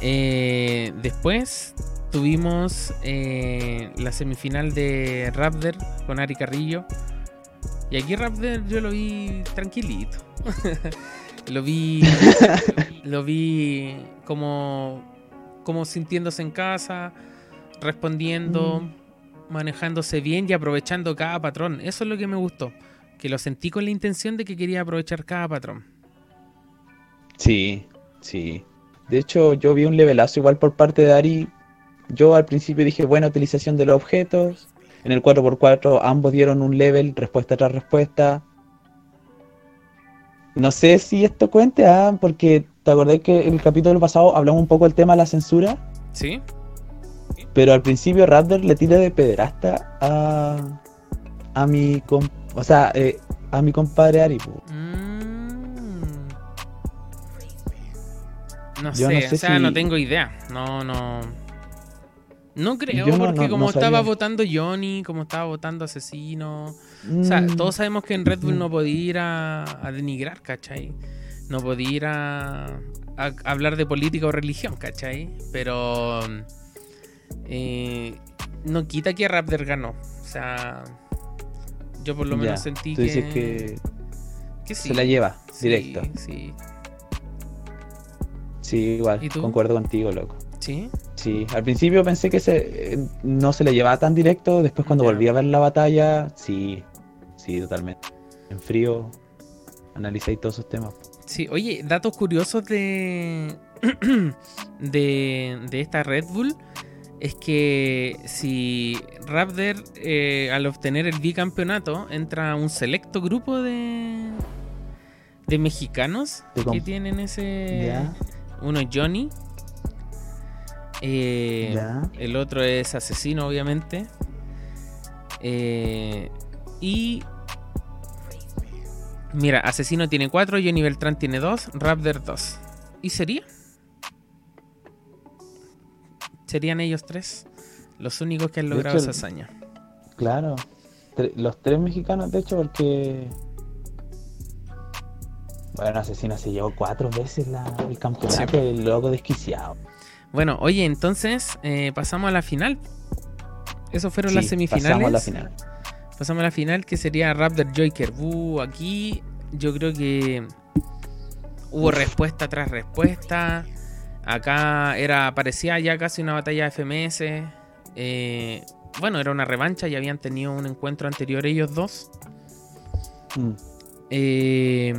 Eh, después tuvimos eh, la semifinal de Raptor con Ari Carrillo. Y aquí Raptor yo lo vi tranquilito. <laughs> lo vi. <laughs> lo vi como. como sintiéndose en casa, respondiendo, manejándose bien y aprovechando cada patrón. Eso es lo que me gustó. Que lo sentí con la intención de que quería aprovechar cada patrón. Sí, sí. De hecho, yo vi un levelazo igual por parte de Ari. Yo al principio dije buena utilización de los objetos. En el 4x4 ambos dieron un level, respuesta tras respuesta. No sé si esto cuente, ah, porque te acordé que en el capítulo pasado hablamos un poco del tema de la censura, ¿Sí? Pero al principio Raptor le tira de pederasta a, a mi o sea, eh, a mi compadre Ari. Mm. No Yo sé, no sé o sea, si- no tengo idea. No, no. No creo, no- porque no- como no estaba votando Johnny, como estaba votando Asesino. O sea, Mm, todos sabemos que en Red Bull no podía ir a, a denigrar, ¿cachai? No podía ir a, a hablar de política o religión, ¿cachai? Pero. Eh, no quita que Raptor ganó. O sea. Yo por lo Ya, menos sentí Tú que. dices que que sí. se la lleva directo. Sí. Sí, igual, concuerdo contigo, loco. Sí. Sí, al principio pensé que se, eh, no se le llevaba tan directo, después cuando volví a ver la batalla, sí, sí, totalmente. En frío, analicéis todos esos temas. Sí, oye, datos curiosos de, <clears throat> de, de esta Red Bull es que si Raptor eh, al obtener el bicampeonato entra a un selecto grupo de, de mexicanos De que tienen ese... Uno es Johnny, eh, el otro es Asesino, obviamente. Eh, y. Mira, Asesino tiene 4, Johnny Beltrán tiene 2, Raptor 2. ¿Y sería? Serían ellos tres los únicos que han logrado hecho, esa hazaña. Claro. Tre- los tres mexicanos, de hecho, porque. Bueno, Asesino se llevó cuatro veces la- el campeonato, Sí. el loco desquiciado. Bueno, oye, entonces eh, pasamos a la final. Eso fueron las semifinales. Pasamos a la final. Pasamos a la final que sería Raptor Joker. Uh, aquí yo creo que hubo respuesta tras respuesta. Acá era parecía ya casi una batalla de FMS. Eh, bueno, era una revancha y habían tenido un encuentro anterior ellos dos. Mm, Eh,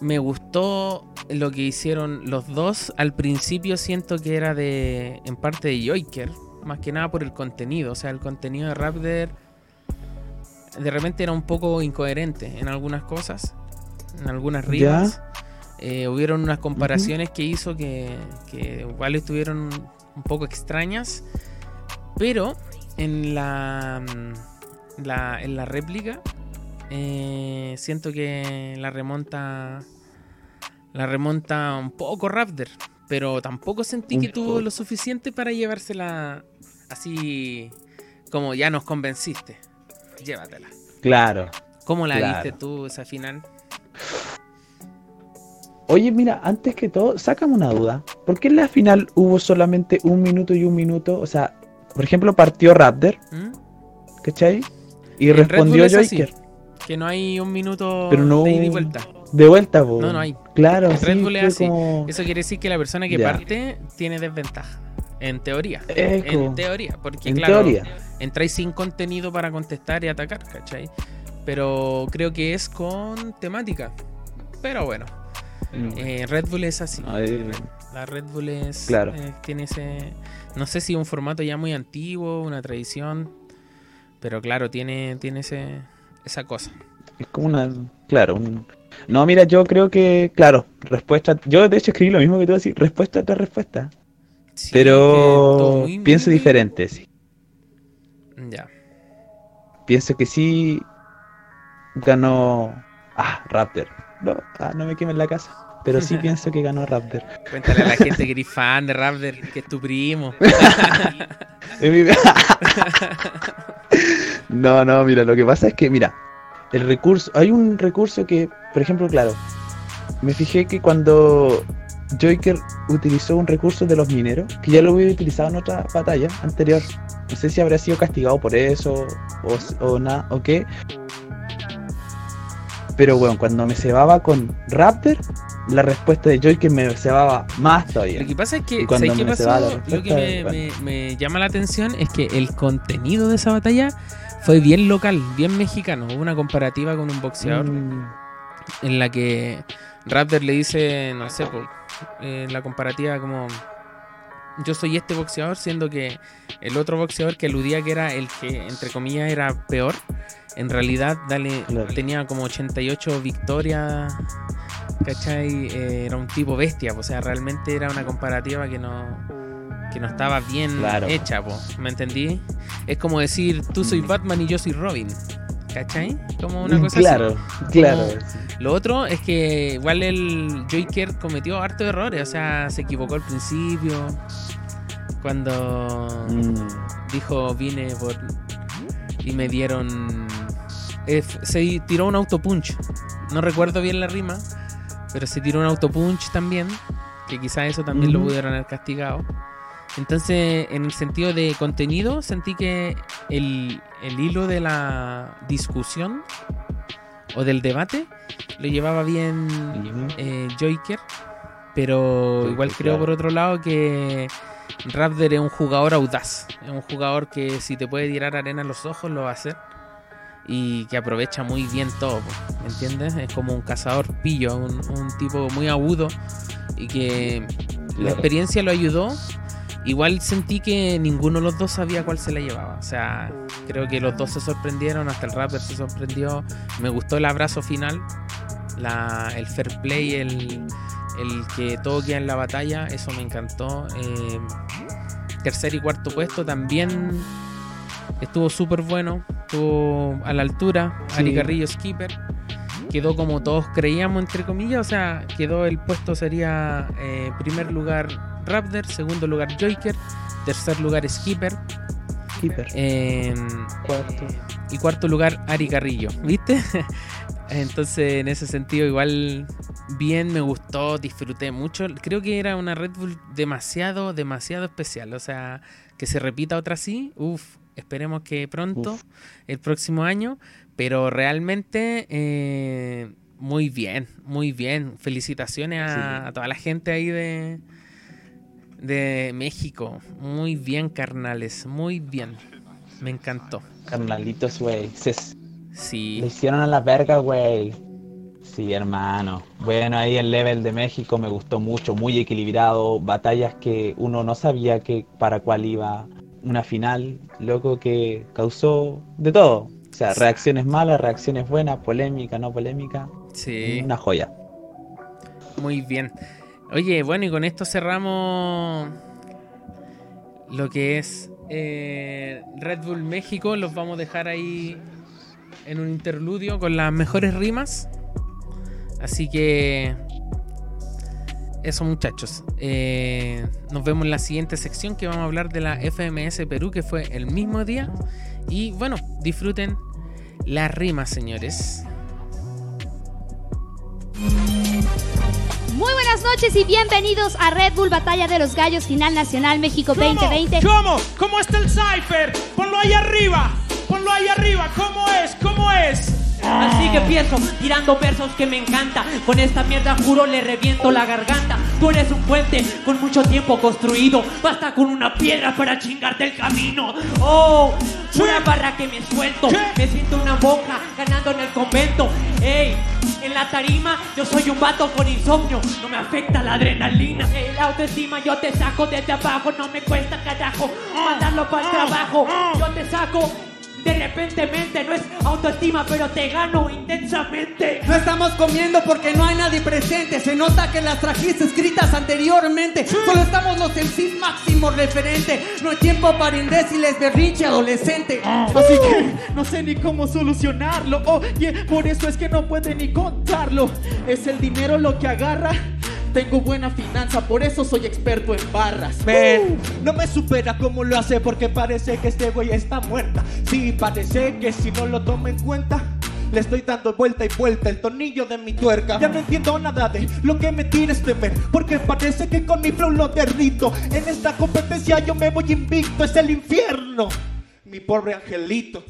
me gustó lo que hicieron los dos. Al principio siento que era de en parte de Joker, más que nada por el contenido. O sea, el contenido de Raptor de repente era un poco incoherente en algunas cosas, en algunas Ya. Eh, hubieron unas comparaciones que hizo que, que igual estuvieron un poco extrañas, pero en la, mm, la- en la réplica eh, siento que la remonta la remonta un poco Raptor, pero tampoco sentí que tuvo lo suficiente para llevársela así como ya nos convenciste. Llévatela. Claro. ¿Cómo la Claro. viste tú esa final? Oye, mira, antes que todo, sácame una duda. ¿Por qué en la final hubo solamente un minuto y un minuto? O sea, por ejemplo, partió Raptor, ¿Mm? ¿cachai? Y En respondió. Joker. Que no hay un minuto Pero no- de ida y vuelta. De vuelta, po. No, no hay. Claro, En Red sí, Bull es fue así. como- Eso quiere decir que la persona que parte tiene desventaja. En teoría. Eco. En teoría. Porque En claro, teoría. entráis sin contenido para contestar y atacar, ¿cachai? Pero creo que es con temática. Pero bueno. Eh, Red Bull es así. La Red Bull es, claro. Eh, tiene ese, no sé si un formato ya muy antiguo, una tradición, pero claro, tiene, tiene ese, esa cosa. Es como una, claro, no, mira, yo creo que, claro, respuesta, yo de hecho escribí lo mismo que tú decís, respuesta tras respuesta. pero pienso diferente, sí. Ya. Pienso que sí ganó, ah, Raptor. No, ah, no me quemen la casa. Pero sí <laughs> pienso que ganó Raptor. Cuéntale a la gente que eres fan de Raptor, que es tu primo. <laughs> <laughs> no, no, mira, lo que pasa es que, mira, el recurso, hay un recurso que, por ejemplo, claro, me fijé que cuando Joker utilizó un recurso de los mineros, que ya lo hubiera utilizado en otra batalla anterior, no sé si habría sido castigado por eso o, o nada, o qué. Pero bueno, cuando me cebaba con Raptor, la respuesta de Joker me cebaba más todavía. Lo que pasa es que, lo que me, llama la atención es que el contenido de esa batalla fue bien local, bien mexicano. Hubo una comparativa con un boxeador mm. en la que Raptor le dice, no sé, en la comparativa como yo soy este boxeador, siendo que el otro boxeador que aludía que era el que, entre comillas, era peor, en realidad dale, tenía como 88 victorias, ¿cachai? Eh, era un tipo bestia, o sea, realmente era una comparativa que no, que no estaba bien hecha, ¿me entendí? Es como decir, tú soy mm. Batman y yo soy Robin. ¿Cachai? Como una cosa claro, así. Claro, Lo otro es que igual el Joker cometió harto errores, o sea, se equivocó al principio. Cuando mm. dijo vine por. y me dieron. Eh, se tiró un autopunch. No recuerdo bien la rima, pero se tiró un autopunch también. Que quizás eso también lo pudieron haber castigado. Entonces, en el sentido de contenido, sentí que el, hilo de la discusión o del debate lo llevaba bien eh, Joker, pero igual creo por otro lado que Raptor es un jugador audaz, es un jugador que si te puede tirar arena a los ojos lo va a hacer y que aprovecha muy bien todo, ¿me entiendes? Es como un cazador pillo, un, un tipo muy agudo y que la experiencia lo ayudó Igual sentí que ninguno de los dos sabía cuál se la llevaba. O sea, creo que los dos se sorprendieron, hasta el rapper se sorprendió. Me gustó el abrazo final, el fair play, el, que todo queda en la batalla, eso me encantó. Eh, tercer y cuarto puesto también estuvo súper bueno, estuvo a la altura. Ari Carrillo Skipper quedó como todos creíamos, entre comillas. O sea, quedó el puesto sería eh, primer lugar Raptor, segundo lugar Joker, tercer lugar Skipper. Skipper. cuarto. Y cuarto lugar Ari Carrillo, ¿viste? <laughs> Entonces, en ese sentido, igual bien, me gustó, disfruté mucho. Creo que era una Red Bull demasiado, demasiado especial. O sea, que se repita otra así, uff, esperemos que pronto, el próximo año. Pero realmente, eh, muy bien, muy bien. Felicitaciones a toda la gente ahí de, de México. Muy bien, carnales. Muy bien. Me encantó. Carnalitos, güey. Sí. Le hicieron a la verga, güey. Sí, hermano. Bueno, ahí el level de México me gustó mucho, muy equilibrado. Batallas que uno no sabía que para cuál iba. Una final, loco, que causó de todo. O sea, reacciones malas, reacciones buenas, polémica, no polémica. Sí. Una joya. Muy bien. Oye, bueno, y con esto cerramos lo que es eh, Red Bull México. Los vamos a dejar ahí en un interludio con las mejores rimas. Así que eso muchachos. Eh, nos vemos en la siguiente sección que vamos a hablar de la FMS Perú, que fue el mismo día. Y bueno, disfruten las rimas, señores. Muy buenas noches y bienvenidos a Red Bull Batalla de los Gallos Final Nacional México 2020. ¿Cómo? ¿Cómo está el Cypher? Ponlo ahí arriba. Ponlo ahí arriba. ¿Cómo es? ¿Cómo es? Así que empiezo tirando versos que me encanta. Con esta mierda juro le reviento la garganta. Tú eres un puente con mucho tiempo construido. Basta con una piedra para chingarte el camino. Oh, una barra que me suelto. Me siento una boca ganando en el convento. Ey, en la tarima yo soy un vato con insomnio. No me afecta la adrenalina. El autoestima yo te saco desde abajo. No me cuesta carajo mandarlo para el trabajo. Yo te saco de repentemente no es autoestima, pero te gano intensamente. No estamos comiendo porque no hay nadie presente. Se nota que las trajiste escritas anteriormente. Solo estamos los MCs máximo referente. No hay tiempo para imbéciles, berrinche adolescente. Así que no sé ni cómo solucionarlo. Oye, por eso es que no puede ni contarlo. Es el dinero lo que agarra. Tengo buena finanza, por eso soy experto en barras. Ven, no me supera como lo hace porque parece que este güey está muerta. Sí, parece que si no lo tomo en cuenta. Le estoy dando vuelta y vuelta el tornillo de mi tuerca. Ya no entiendo nada de lo que me tienes temer. Porque parece que con mi flow lo derrito. En esta competencia yo me voy invicto. Es el infierno. Mi pobre angelito.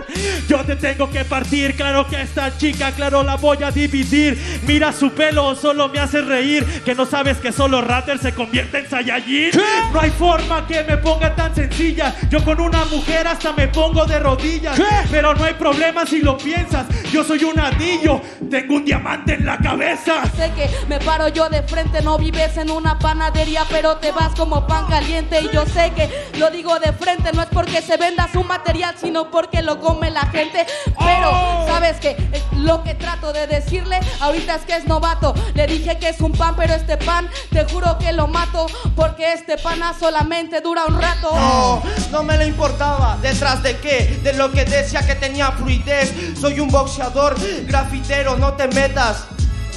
<laughs> Yo te tengo que partir, claro que esta chica, claro la voy a dividir. Mira su pelo, solo me hace reír. Que no sabes que solo Ratter se convierte en Saiyajin. No hay forma que me ponga tan sencilla. Yo con una mujer hasta me pongo de rodillas. Pero no hay problema si lo piensas. Yo soy un anillo, tengo un diamante en la cabeza. Sé que me paro yo de frente, no vives en una panadería, pero te vas como pan caliente. Y yo sé que lo digo de frente, no es porque se venda su material, sino porque lo come la gente. Pero, ¿sabes qué? Eh, Lo que trato de decirle ahorita es que es novato. Le dije que es un pan, pero este pan, te juro que lo mato. Porque este pana solamente dura un rato. No, no me le importaba. ¿Detrás de qué? De lo que decía que tenía fluidez. Soy un boxeador, grafitero, no te metas.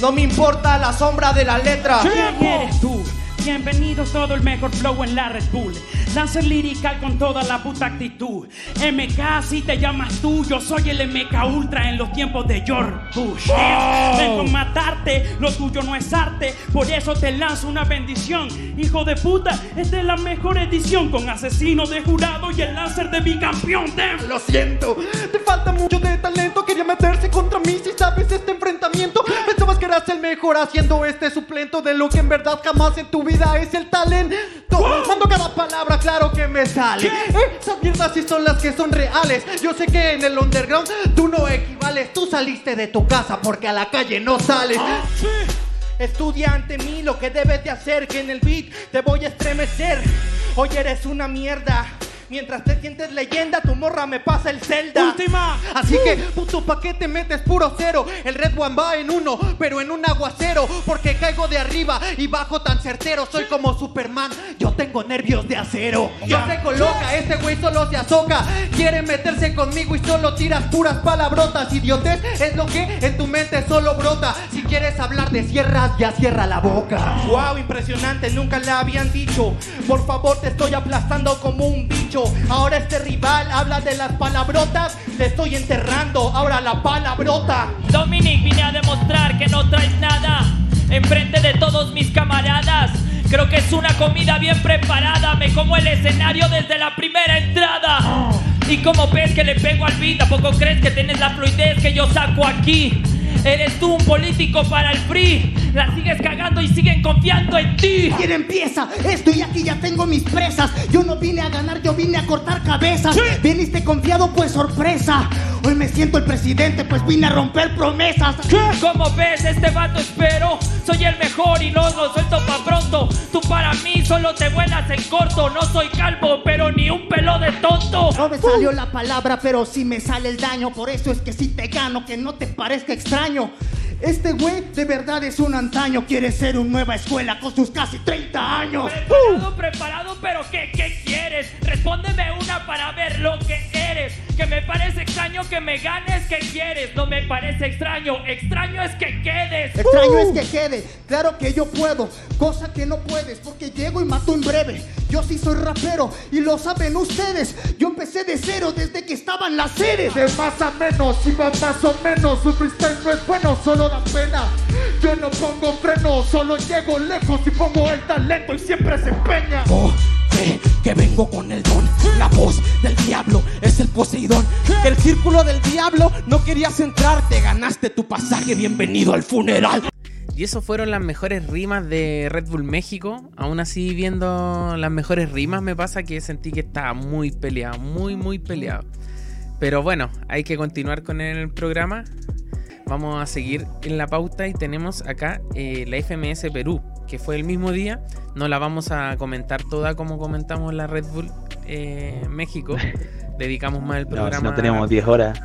No me importa la sombra de la letra. ¿Quién eres tú? Bienvenido todo el mejor flow en la Red Bull. Lancer lírica con toda la puta actitud. MK si te llamas tú, yo soy el MK Ultra en los tiempos de George Bush. Vengo a matarte, lo tuyo no es arte, por eso te lanzo una bendición. Hijo de puta, esta es la mejor edición con asesino de jurado y el Lancer de bicampeón. Damn. Lo siento, te falta mucho de talento. Quería meterse contra mí si sabes este enfrentamiento. Pensabas que eras el mejor haciendo este suplento de lo que en verdad jamás en tu vida es el talento. Mando cada palabra, claro que me sale. Eh, Esas mierdas sí son las que son reales. Yo sé que en el underground tú no equivales. Tú saliste de tu casa porque a la calle no sales. Estudia ante mí lo que debes de hacer, que en el beat te voy a estremecer. Hoy eres una mierda. Mientras te sientes leyenda, tu morra me pasa el Zelda. Última. Así que, puto, ¿pa' qué te metes puro cero? El Red One va en uno, pero en un aguacero. Porque caigo de arriba y bajo tan certero. Soy como Superman, yo tengo nervios de acero. Yo se coloca, este güey solo se azoca. Quiere meterse conmigo y solo tiras puras palabrotas. Idiotez es lo que en tu mente solo brota. Si quieres hablar de sierras, ya cierra la boca. Wow, impresionante, nunca le habían dicho. Por favor, te estoy aplastando como un bicho. Ahora este rival habla de las palabrotas. Le estoy enterrando, ahora la palabrota. Dominic, vine a demostrar que no traes nada enfrente de todos mis camaradas. Creo que es una comida bien preparada. Me como el escenario desde la primera entrada. Y como ves que le pego al beat, ¿a poco crees que tienes la fluidez que yo saco aquí? Eres tú un político para el free. La sigues cagando y siguen confiando en ti. ¿Quién empieza? Estoy aquí, ya tengo mis presas. Yo no vine a ganar, yo vine a cortar cabezas. Viniste confiado, pues sorpresa. Hoy me siento el presidente, pues vine a romper promesas. Como ves, este vato espero. Soy el mejor y no lo suelto pa' pronto. Tú para mí solo te vuelas en corto. No soy calvo, pero ni un pelo de tonto. No me salió la palabra, pero sí me sale el daño. Por eso es que sí te gano, que no te parezca extraño. Este güey de verdad es un antaño. Quiere ser una nueva escuela con sus casi 30 años. Preparado, preparado, pero ¿qué, qué quieres? Respóndeme una para ver lo que eres. Que me parece extraño que me ganes, ¿qué quieres? No me parece extraño, extraño es que quedes. Extraño es que quede, claro que yo puedo, cosa que no puedes, porque llego y mato en breve. Yo sí soy rapero y lo saben ustedes. Yo empecé de cero desde que estaban las series. De más a menos, y va más o menos. Su freestyle no es bueno, solo da pena. Yo no pongo freno, solo llego lejos y pongo el talento y siempre se empeña. Fe que vengo con el don. La voz del diablo es el Poseidón. El círculo del diablo no querías entrar, te ganaste tu pasaje. Bienvenido al funeral. Y eso fueron las mejores rimas de Red Bull México. Aún así, viendo las mejores rimas, me pasa que sentí que estaba muy peleado, muy, muy peleado. Pero bueno, hay que continuar con el programa. Vamos a seguir en la pauta y tenemos acá eh, la FMS Perú, que fue el mismo día. No la vamos a comentar toda como comentamos la Red Bull eh, México. <laughs> Dedicamos más el programa. No, no teníamos 10 horas.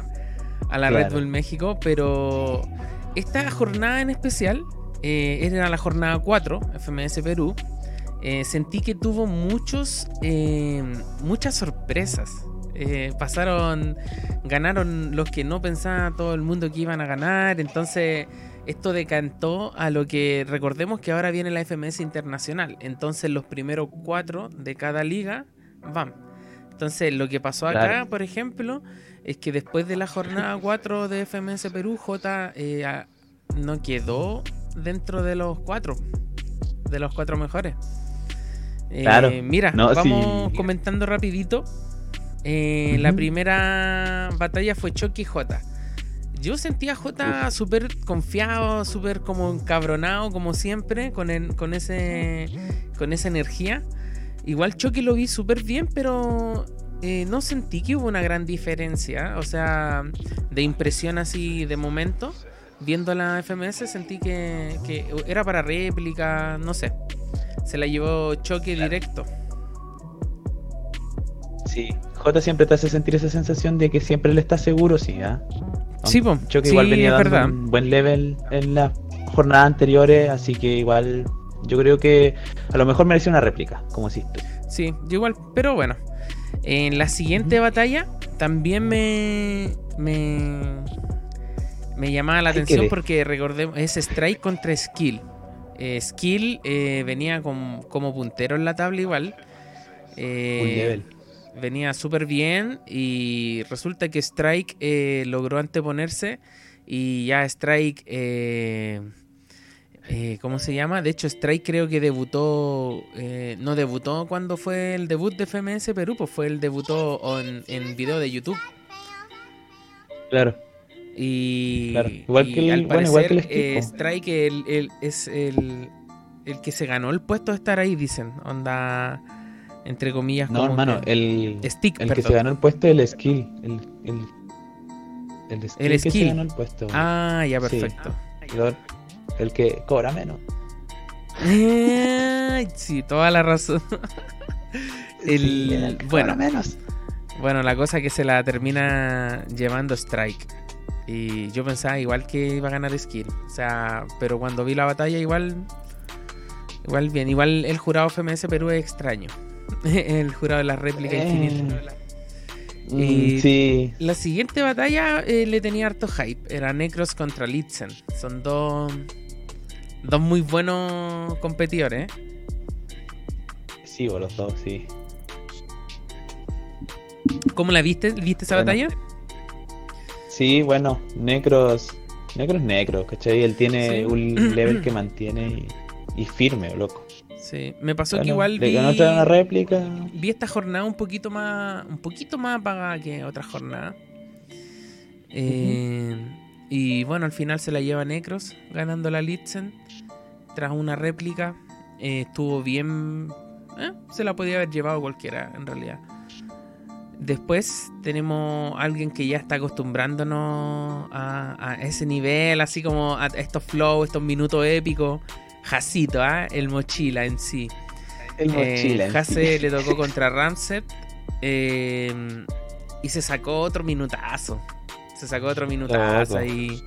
A la Red Bull México, pero esta jornada en especial eh, era la jornada 4, FMS Perú. sentí que tuvo muchos, muchas sorpresas. Eh, pasaron, ganaron los que no pensaba todo el mundo que iban a ganar. Entonces, esto decantó a lo que recordemos que ahora viene la FMS internacional. Entonces, los primeros cuatro de cada liga van. Entonces, lo que pasó acá, por ejemplo, es que después de la jornada 4 de FMS Perú, J eh, no quedó dentro de los cuatro, de los cuatro mejores. Eh, mira, vamos comentando rapidito. Eh, la primera batalla fue Chucky J. Yo sentía a J súper confiado, súper como encabronado, como siempre, con, con, ese, con esa energía. Igual Chucky lo vi súper bien, pero eh, no sentí que hubo una gran diferencia. O sea, de impresión así de momento. Viendo la FMS sentí que, era para réplica, no sé. Se la llevó Chucky directo. Sí, J siempre te hace sentir esa sensación de que siempre le está seguro, sí, ¿ah? Sí, pues. Yo que igual venía dando un buen level en las jornadas anteriores, así que igual yo creo que a lo mejor merecía una réplica, como tú. Sí, yo igual, pero bueno. En la siguiente batalla también me. me. me llamaba la atención porque recordemos, es Strike contra Skill. Eh, Skill eh, venía como puntero en la tabla igual. Eh, un level venía súper bien y resulta que Strike eh, logró anteponerse y ya Strike, eh, eh, ¿cómo se llama? De hecho Strike creo que debutó, no debutó cuando fue el debut de FMS Perú, pues fue el debutó en, en video de YouTube. Claro. Y, Igual que el, bueno, igual que el Strike es el, el que se ganó el puesto de estar ahí, dicen. Onda entre comillas. No, hermano, el, stick, el que se ganó el puesto es el skill. El, el, el skill, el que se ganó el puesto. Ah, ya, perfecto. El, que cobra menos. sí, toda la razón. <laughs> el, bueno, menos. bueno, la cosa que se la termina llevando Strike. Y yo pensaba igual que iba a ganar Skill. O sea, pero cuando vi la batalla igual... Igual bien. Igual el jurado FMS Perú es extraño. <laughs> el jurado de la réplica eh. Y mm, sí. La siguiente batalla eh, le tenía harto hype. Era Necros contra Litzen. Son dos, dos muy buenos competidores. Sí, los dos, sí. ¿Cómo la viste? ¿Viste esa batalla? Sí, bueno, Necros. Necros Necro, ¿cachai? Él tiene un <clears throat> level que mantiene y, y firme, loco. Sí, me pasó que igual vi, una réplica. vi esta jornada un poquito más un poquito más apagada que otra jornada. Eh, y bueno, al final se la lleva Necros ganando la Litzen tras una réplica. Eh, estuvo bien. Eh, se la podía haber llevado cualquiera en realidad. Después tenemos alguien que ya está acostumbrándonos a, a ese nivel, así como a estos flows, estos minutos épicos. Jacito, ¿ah? el mochila en sí. El eh, mochila. Jase le tocó <laughs> contra Ramset eh, y se sacó otro minutazo. Se sacó otro minutazo y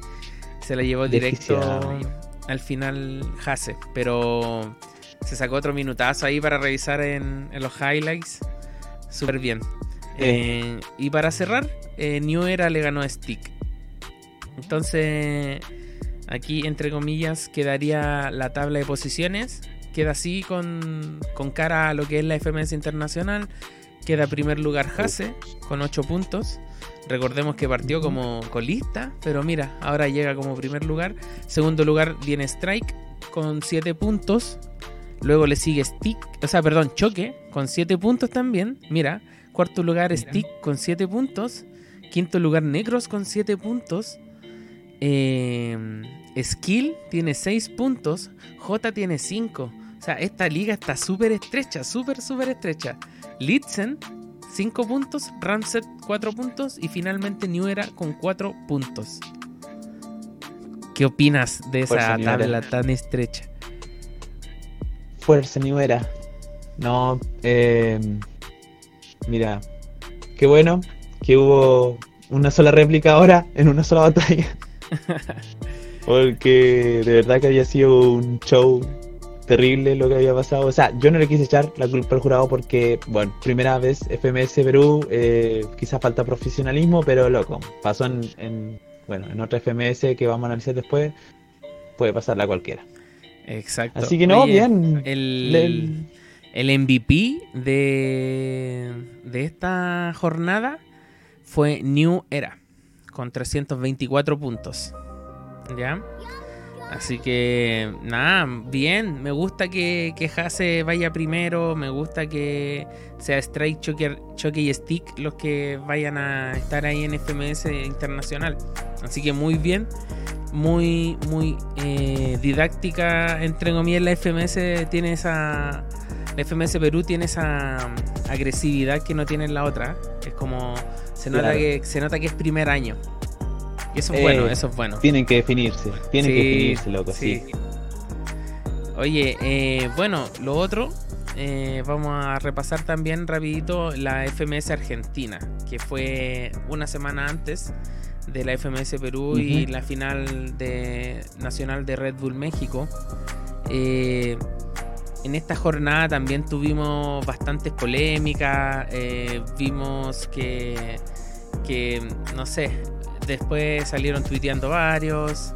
se la llevó directo al final Jase. Pero se sacó otro minutazo ahí para revisar en, los highlights. Súper bien. Eh, y para cerrar, New Era le ganó a Stick. Entonces Aquí, entre comillas, quedaría la tabla de posiciones. Queda así con, cara a lo que es la FMS Internacional. Queda primer lugar Hase con 8 puntos. Recordemos que partió como colista, pero mira, ahora llega como primer lugar. Segundo lugar viene Strike con 7 puntos. Luego le sigue Stick, o sea, perdón, Choque con 7 puntos también. Mira, cuarto lugar Stick con 7 puntos. Quinto lugar Negros con 7 puntos. Eh, Skill tiene 6 puntos. J tiene 5. O sea, esta liga está súper estrecha, súper, súper estrecha. Litzen 5 puntos, Ramset 4 puntos y finalmente New Era con 4 puntos. ¿Qué opinas de esa tabla tan estrecha? Fuerza New Era. No, eh, mira, qué bueno que hubo una sola réplica ahora en una sola batalla. <laughs> Porque de verdad que había sido un show terrible lo que había pasado. O sea, yo no le quise echar la culpa al jurado porque, bueno, primera vez FMS Perú, eh, quizás falta profesionalismo, pero loco, pasó en, bueno, en otra FMS que vamos a analizar después, puede pasarla cualquiera. Exacto. Así que no, bien. El, el, MVP de, de esta jornada fue New Era, con 324 puntos. ¿Ya? Así que, nada, bien. Me gusta que, que vaya primero. Me gusta que sea Strike, Choque, y Stick los que vayan a estar ahí en FMS Internacional. Así que muy bien. Muy, muy eh, didáctica. Entre comillas, la FMS tiene esa. La FMS Perú tiene esa agresividad que no tiene la otra. Es como. Se nota, que, se nota que es primer año. Y eso es bueno, eh, eso es bueno. Tienen que definirse, tienen que definirse, loco, sí. Oye, eh, bueno, lo otro, eh, vamos a repasar también rapidito la FMS Argentina, que fue una semana antes de la FMS Perú y la final de nacional de Red Bull México. en esta jornada también tuvimos bastantes polémicas, vimos que, que, no sé, Después salieron tuiteando varios.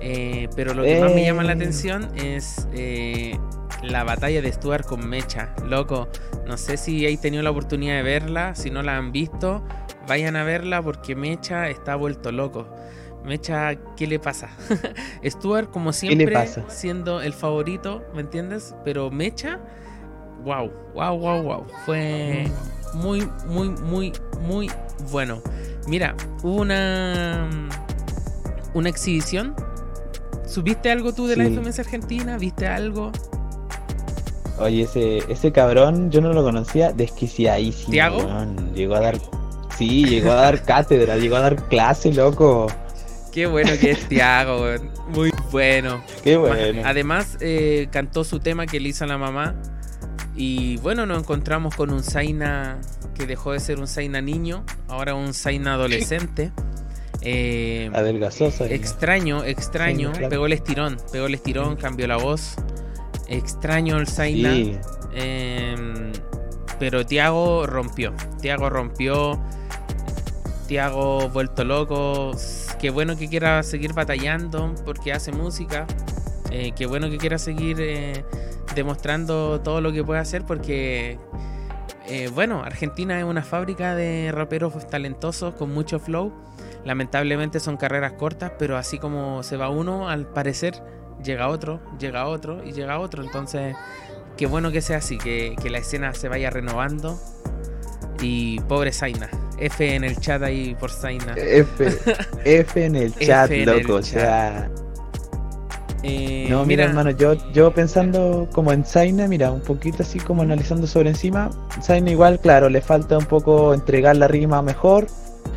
Eh, pero lo que más me llama la eh. atención es eh, la batalla de Stuart con Mecha. Loco, no sé si hay tenido la oportunidad de verla. Si no la han visto, vayan a verla porque Mecha está vuelto loco. Mecha, ¿qué le pasa? <laughs> Stuart, como siempre, siendo el favorito, ¿me entiendes? Pero Mecha, wow, wow, wow, wow. Fue muy, muy, muy, muy bueno. Mira, hubo una, una exhibición. ¿Subiste algo tú de la FMS Argentina? ¿Viste algo? Oye, ese, ese cabrón yo no lo conocía, desquiciadísimo. ¿Tiago? Llegó a dar. Sí, llegó a dar cátedra, llegó a dar clase, loco. Qué bueno que es Tiago, muy bueno. Qué bueno. Además, eh, cantó su tema que le hizo a la mamá. Y bueno, nos encontramos con un Zaina que dejó de ser un Zaina niño, ahora un Zaina adolescente. Eh, Extraño, extraño. Pegó el estirón, pegó el estirón, cambió la voz. Extraño el Zaina. Em, pero Tiago rompió. Tiago rompió. Tiago vuelto loco. Qué bueno que quiera seguir batallando porque hace música. Eh, qué bueno que quiera seguir eh, demostrando todo lo que puede hacer porque, eh, bueno, Argentina es una fábrica de raperos talentosos con mucho flow. Lamentablemente son carreras cortas, pero así como se va uno, al parecer llega otro, llega otro y llega otro. Entonces, qué bueno que sea así, que, la escena se vaya renovando. Y pobre Zaina. F en el chat ahí por Zaina. F, F en el <laughs> chat, loco. o sea, eh, no, mira, hermano, yo, yo pensando como en Zaina, mira, un poquito así como analizando sobre encima, Zaina igual, claro, le falta un poco entregar la rima mejor,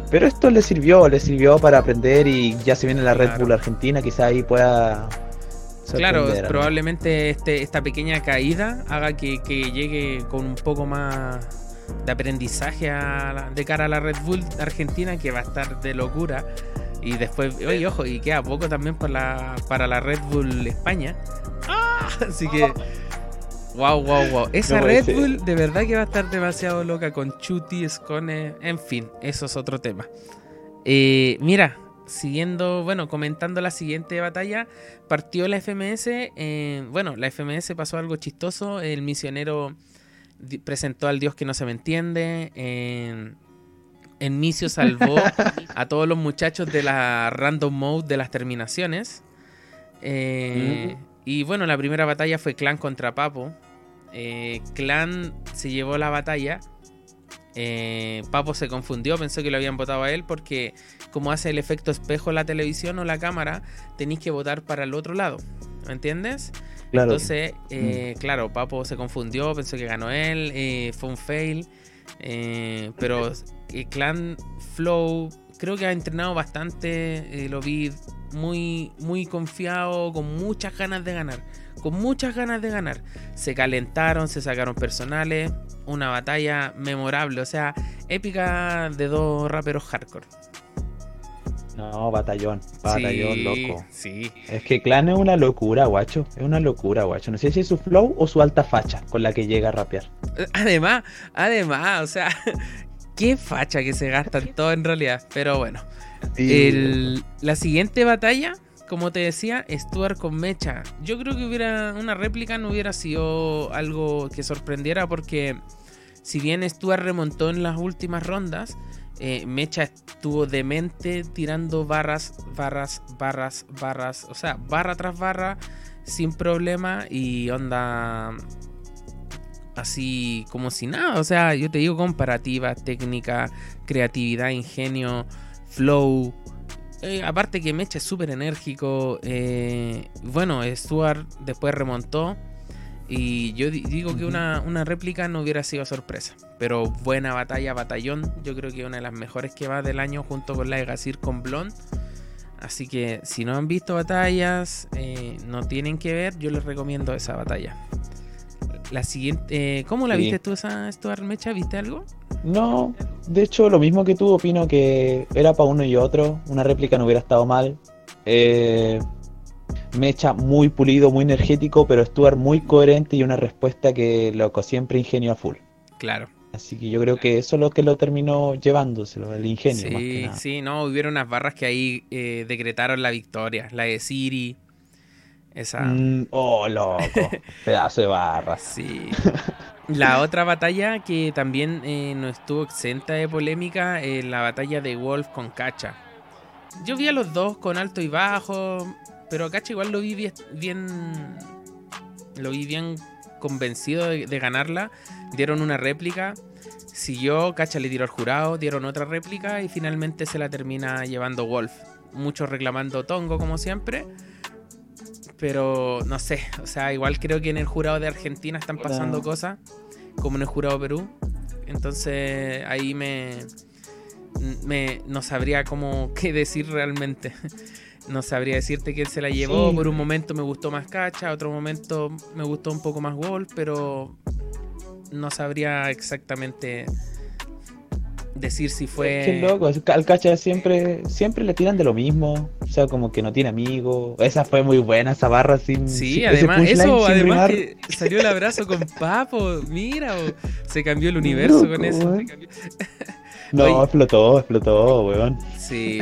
pero esto le sirvió, le sirvió para aprender y ya se viene la Red Bull Argentina, quizá ahí pueda... Claro, probablemente este, esta pequeña caída haga que, llegue con un poco más de aprendizaje de cara a la Red Bull Argentina, que va a estar de locura. Y después, oye, ojo, y queda poco también para la, para la Red Bull España. ¡Ah! <laughs> Así que, wow, wow, wow. Esa Red Bull de verdad que va a estar demasiado loca con Chuti, Scone, en fin, eso es otro tema. Eh, mira, siguiendo, bueno, comentando la siguiente batalla, partió la FMS. Eh, bueno, la FMS pasó algo chistoso. El misionero presentó al Dios que no se me entiende. Eh, Enicio salvó a todos los muchachos de la random mode de las terminaciones. Eh, Y bueno, la primera batalla fue Clan contra Papo. Eh, Clan se llevó la batalla. Eh, Papo se confundió, pensó que lo habían votado a él porque como hace el efecto espejo la televisión o la cámara, tenéis que votar para el otro lado. ¿Me entiendes? Entonces, eh, mm. claro, Papo se confundió, pensó que ganó él, eh, fue un fail. Eh, pero Clan Flow creo que ha entrenado bastante, lo vi muy, muy confiado, con muchas ganas de ganar. Con muchas ganas de ganar. Se calentaron, se sacaron personales. Una batalla memorable, o sea, épica de dos raperos hardcore. No, batallón, batallón, loco. Sí. Es que Clan es una locura, guacho. Es una locura, guacho. No sé si es su flow o su alta facha con la que llega a rapear. Además, además, o sea, <laughs> qué facha que se gastan todo en realidad. Pero bueno. la siguiente batalla, como te decía, Stuart con Mecha. Yo creo que hubiera una réplica, no hubiera sido algo que sorprendiera porque si bien Stuart remontó en las últimas rondas, eh, Mecha estuvo demente tirando barras, barras, barras, barras, o sea, barra tras barra sin problema y onda así como si nada, o sea, yo te digo comparativa, técnica, creatividad, ingenio, flow. Eh, aparte que Mecha es súper enérgico. Eh, bueno, Stuart después remontó. Y yo digo que una, réplica no hubiera sido sorpresa. Pero buena batalla, batallón. Yo creo que una de las mejores que va del año junto con la de Gasir con Blond. Así que si no han visto batallas, eh, no tienen que ver, yo les recomiendo esa batalla. La siguiente, eh, ¿cómo la viste tú esa Stuart Mecha? ¿Viste algo? No, de hecho lo mismo que tú opino que era para uno y otro. Una réplica no hubiera estado mal. Eh, Mecha muy pulido, muy energético, pero Stuart muy coherente y una respuesta que loco, siempre ingenio a full. Claro. Así que yo creo que eso es lo que lo terminó llevándoselo, el ingenio. Sí, más que nada. sí, no, hubieron unas barras que ahí eh, decretaron la victoria. La de Siri, esa. Mm, oh, loco, <laughs> pedazo de barras. Sí. La otra batalla que también eh, no estuvo exenta de polémica, es la batalla de Wolf con Cacha. Yo vi a los dos con alto y bajo. Pero Cacha igual lo vi bien, lo vi bien convencido de, ganarla. Dieron una réplica. Siguió, Cacha le tiró al jurado, dieron otra réplica y finalmente se la termina llevando Wolf. Muchos reclamando Tongo como siempre. Pero no sé, o sea, igual creo que en el jurado de Argentina están pasando cosas, como en el jurado Perú. Entonces ahí me, me no sabría cómo <laughs> qué decir realmente. no sabría decirte quién se la llevó. Por un momento me gustó más Cacha, otro momento me gustó un poco más Wolf, pero no sabría exactamente decir si fue. Qué loco, al Cacha siempre, siempre le tiran de lo mismo. O sea, como que no tiene amigos. Esa fue muy buena, esa barra sin. Sí, además, eso, además que salió el abrazo con Papo. Mira, se cambió el <laughs> universo con eso. <laughs> no, explotó, explotó, weón. <laughs> Sí.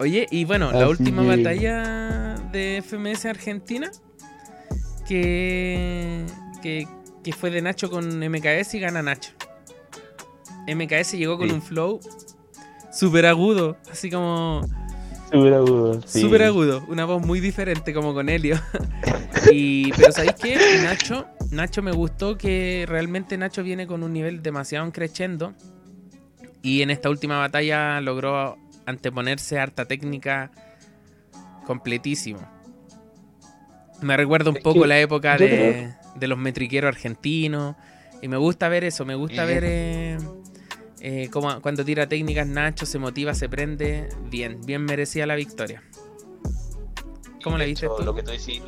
Oye, y bueno, la última batalla de FMS Argentina, que, que, fue de Nacho con MKS y gana Nacho. MKS llegó con un flow súper agudo, así como... Súper agudo, sí. Súper agudo, una voz muy diferente como con Helio. <laughs> y, pero ¿sabéis qué? Nacho, Nacho me gustó que realmente Nacho viene con un nivel demasiado creciendo. Y en esta última batalla logró anteponerse harta técnica completísimo. Me recuerda un poco la época de, los metriqueros argentinos. Y me gusta ver eso, me gusta ver eh, eh, como cuando tira técnicas Nacho, se motiva, se prende. Bien, bien merecía la victoria. ¿Cómo le viste tú? Lo que tú decís,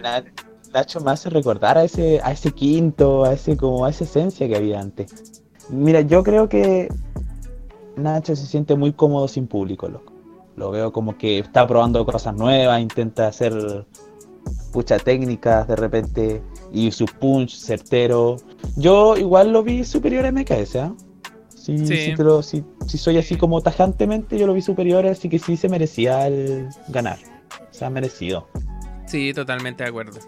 Nacho me hace recordar a ese, a ese quinto, a ese como a esa esencia que había antes. Mira, yo creo que Nacho se siente muy cómodo sin público, loco. Lo veo como que está probando cosas nuevas, intenta hacer muchas técnicas de repente y su punch certero. Yo igual lo vi superior a MKS, ¿eh? Si, si, soy así como tajantemente, yo lo vi superior, así que sí se merecía el ganar. Se ha merecido. Sí, totalmente de acuerdo.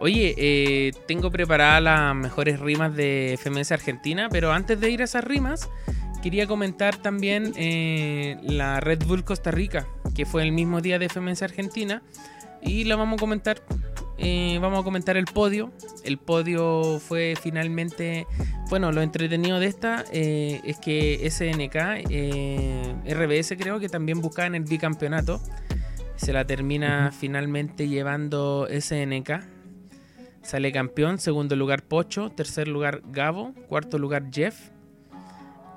Oye, eh, tengo preparadas las mejores rimas de FMS Argentina, pero antes de ir a esas rimas, quería comentar también eh, la Red Bull Costa Rica, que fue el mismo día de FMS Argentina, y la vamos a comentar eh, vamos a comentar el podio. El podio fue finalmente, bueno, lo entretenido de esta eh, es que SNK, eh, RBS creo que también buscaban el bicampeonato. Se la termina finalmente llevando SNK. Sale campeón, segundo lugar Pocho, tercer lugar Gabo, cuarto lugar Jeff.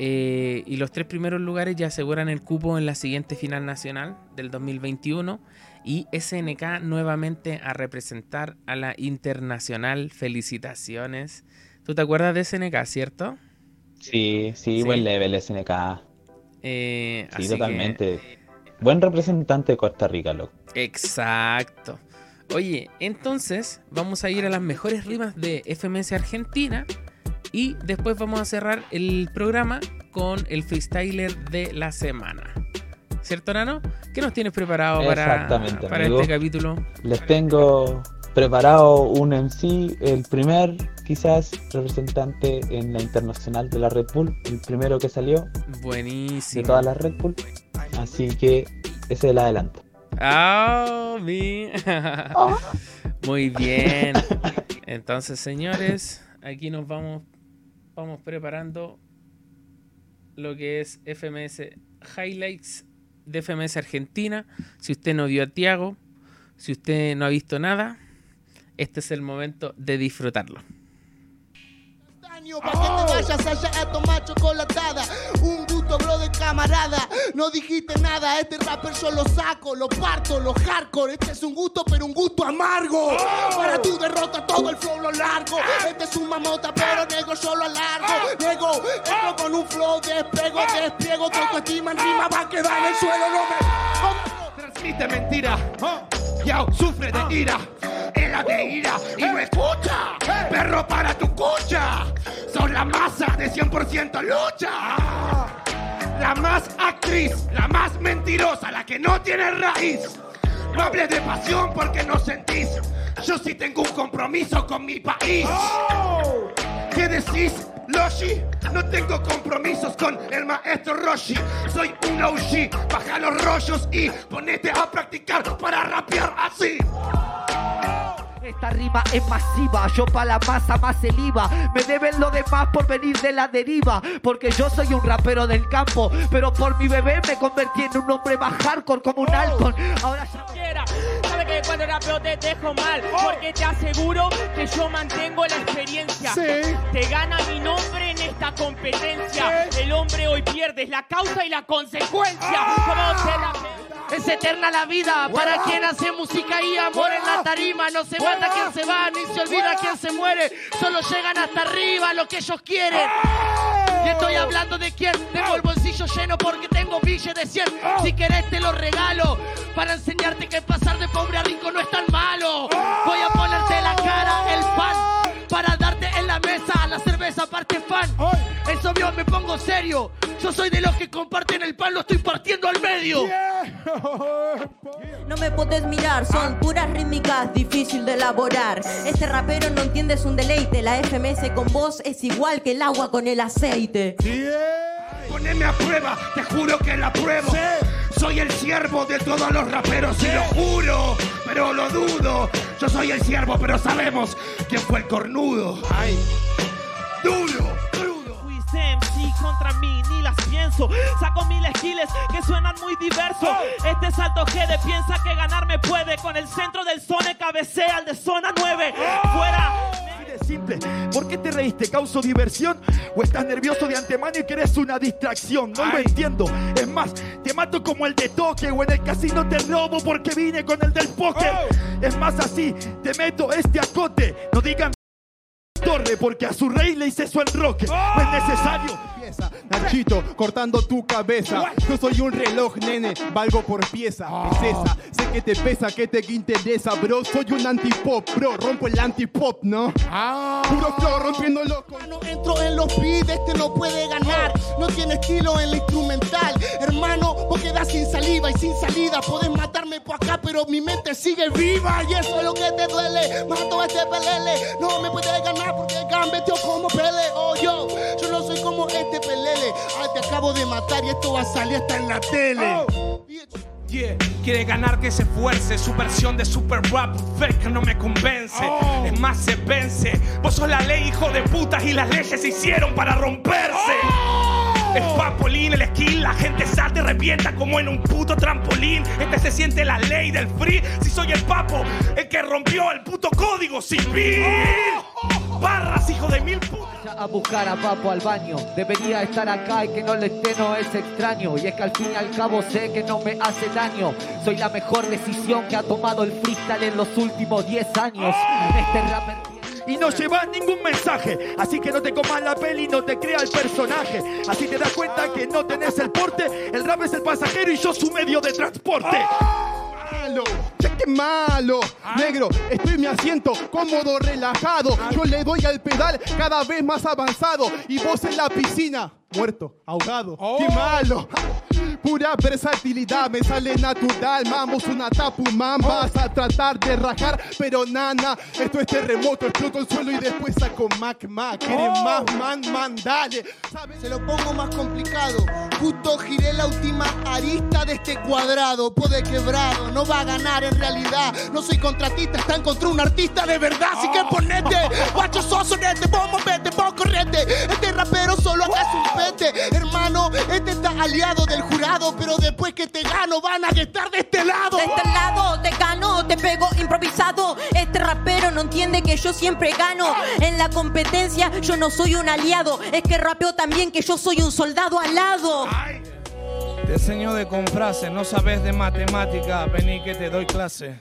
Eh, y los tres primeros lugares ya aseguran el cupo en la siguiente final nacional del 2021. Y SNK nuevamente a representar a la internacional. Felicitaciones. ¿Tú te acuerdas de SNK, cierto? Sí, sí, buen level SNK. Eh, sí, totalmente. Buen representante de Costa Rica, loco. Exacto. Oye, entonces vamos a ir a las mejores rimas de FMS Argentina y después vamos a cerrar el programa con el freestyler de la semana. ¿Cierto, Nano? ¿Qué nos tienes preparado para, para amigo. este capítulo? Les tengo preparado un MC, el primer quizás representante en la internacional de la Red Bull, el primero que salió de Buenísimo. todas las Red Bull. Así que ese es el adelanto. Ah, mi- <laughs> Muy bien. Entonces, señores, aquí nos vamos, vamos preparando lo que es FMS Highlights de FMS Argentina. Si usted no vio a Tiago, si usted no ha visto nada, este es el momento de disfrutarlo. Para que te vayas allá a tomar chocolatada. Un gusto, bro, de camarada. No dijiste nada, este rapper yo lo saco, lo parto, lo hardcore. Este es un gusto, pero un gusto amargo. Para tu derrota todo el flow lo largo. Este es un mamota, pero negro yo lo alargo. Nego, entro con un flow, despego, despliego. Tu autoestima en rima va a quedar en el suelo. No me. Transmite mentira. Yao, sufre de ira. Era de ira y no escucha. Perro para tu cucha. Son la masa de 100% lucha. La más actriz, la más mentirosa, la que no tiene raíz. No hables de pasión porque no sentís. Yo sí tengo un compromiso con mi país. ¿Qué decís, Loshi? No tengo compromisos con el maestro Roshi. Soy un OG. Baja los rollos y ponete a practicar para rapear así. Esta rima es masiva, yo pa' la masa más saliva. Me deben lo demás por venir de la deriva. Porque yo soy un rapero del campo. Pero por mi bebé me convertí en un hombre más hardcore como un halcón. Ahora ya Quiera. Sabe cuando rapeo te dejo mal Porque te aseguro que yo mantengo la experiencia. Te gana mi nombre en esta competencia. El hombre hoy pierde es la causa y la consecuencia. La- Es eterna la vida. Para quien hace música y amor en la tarima. No se mata quien se va, ni se olvida quien se muere. Solo llegan hasta arriba lo que ellos quieren. Y estoy hablando de quién. Tengo el bolsillo lleno porque tengo billetes de 100. Si querés te lo regalo. Para enseñarte que pasar de pobre a rico no es tan malo. Voy a ponerte la cara, el pan. Para darte en la mesa la cerveza parte fan. Me pongo serio. Yo soy de los que comparten el pan, lo estoy partiendo al medio. No me podés mirar, son puras rítmicas, difícil de elaborar. Este rapero no entiende, es un deleite. La FMS con vos es igual que el agua con el aceite. Poneme a prueba, te juro que la pruebo. Soy el siervo de todos los raperos y lo juro, pero lo dudo. Yo soy el siervo, pero sabemos quién fue el cornudo. Ay, duro, Contra mí, ni las pienso. Saco mil skills que suenan muy diversos. Este salto G de piensa que ganarme puede. Con el centro del zone cabecea al de zona 9. Fuera. de simple. ¿Por qué te reíste? ¿Causo diversión? ¿O estás nervioso de antemano y querés una distracción? No lo entiendo. Es más, te mato como el de toque o en el casino te robo porque vine con el del póker. Es más así, te meto este acote. No digan torre porque a su rey le hice su enroque. No es necesario. Nachito, cortando tu cabeza. Yo soy un reloj, nene, valgo por pieza. Es esa, sé que te pesa, que te interesa, bro. Soy un antipop, bro. Rompo el antipop, ¿no? Puro flow, rompiéndolo con. No entro en los beats, este no puede ganar. No tiene estilo en la instrumental. Hermano, vos quedás sin saliva y sin salida. Podés matarme por acá, pero mi mente sigue viva. Y eso es lo que te duele. Mato a este pelele. No me puedes ganar porque gambeteó como pele. Oh, yo, yo no soy como este pelele. Ah, te acabo de matar y esto va a salir hasta en la tele. Yeah. Quiere ganar que se esfuerce, su versión de super rap fake no me convence. Es más, se vence. Vos sos la ley, hijo de putas, y las leyes se hicieron para romperse. Es papolín, el skill, la gente salta y revienta como en un puto trampolín. Este se siente la ley del free. Si soy el papo, el que rompió el puto código civil. Barras, hijo de mil putas. a buscar a Papo al baño. Debería estar acá y que no le esté no es extraño. Y es que al fin y al cabo sé que no me hace daño. Soy la mejor decisión que ha tomado el freestyle en los últimos 10 años. Este rapper y no llevas ningún mensaje. Así que no te comas la peli, no te crea el personaje. Así te das cuenta que no tenés el porte. El rap es el pasajero y yo su medio de transporte. Malo, qué malo. Negro, estoy en mi asiento, cómodo, relajado. Yo le doy al pedal cada vez más avanzado. Y vos en la piscina, muerto, ahogado. Qué malo. Pura versatilidad, me sale natural. Vamos, una tapu, man. Vas a tratar de rajar, pero nana. Esto es terremoto, exploto el suelo y después saco Mac Mac. ¿Quieres más, man? Man, dale. Se lo pongo más complicado. Justo giré la última arista de este cuadrado. Puede quebrado, no va a ganar en realidad. No soy contratista, están contra un artista de verdad. Así que ponete, guacho sos sonete, vos movete, vos correte. Este rapero solo acá es un pete. Hermano, este está aliado del jurado. Pero después que te gano, van a estar de este lado. De este lado te gano, te pego improvisado. Este rapero no entiende que yo siempre gano. En la competencia yo no soy un aliado. Es que rapeo también que yo soy un soldado al lado. Te enseño de con frase, no sabes de matemática, vení que te doy clase.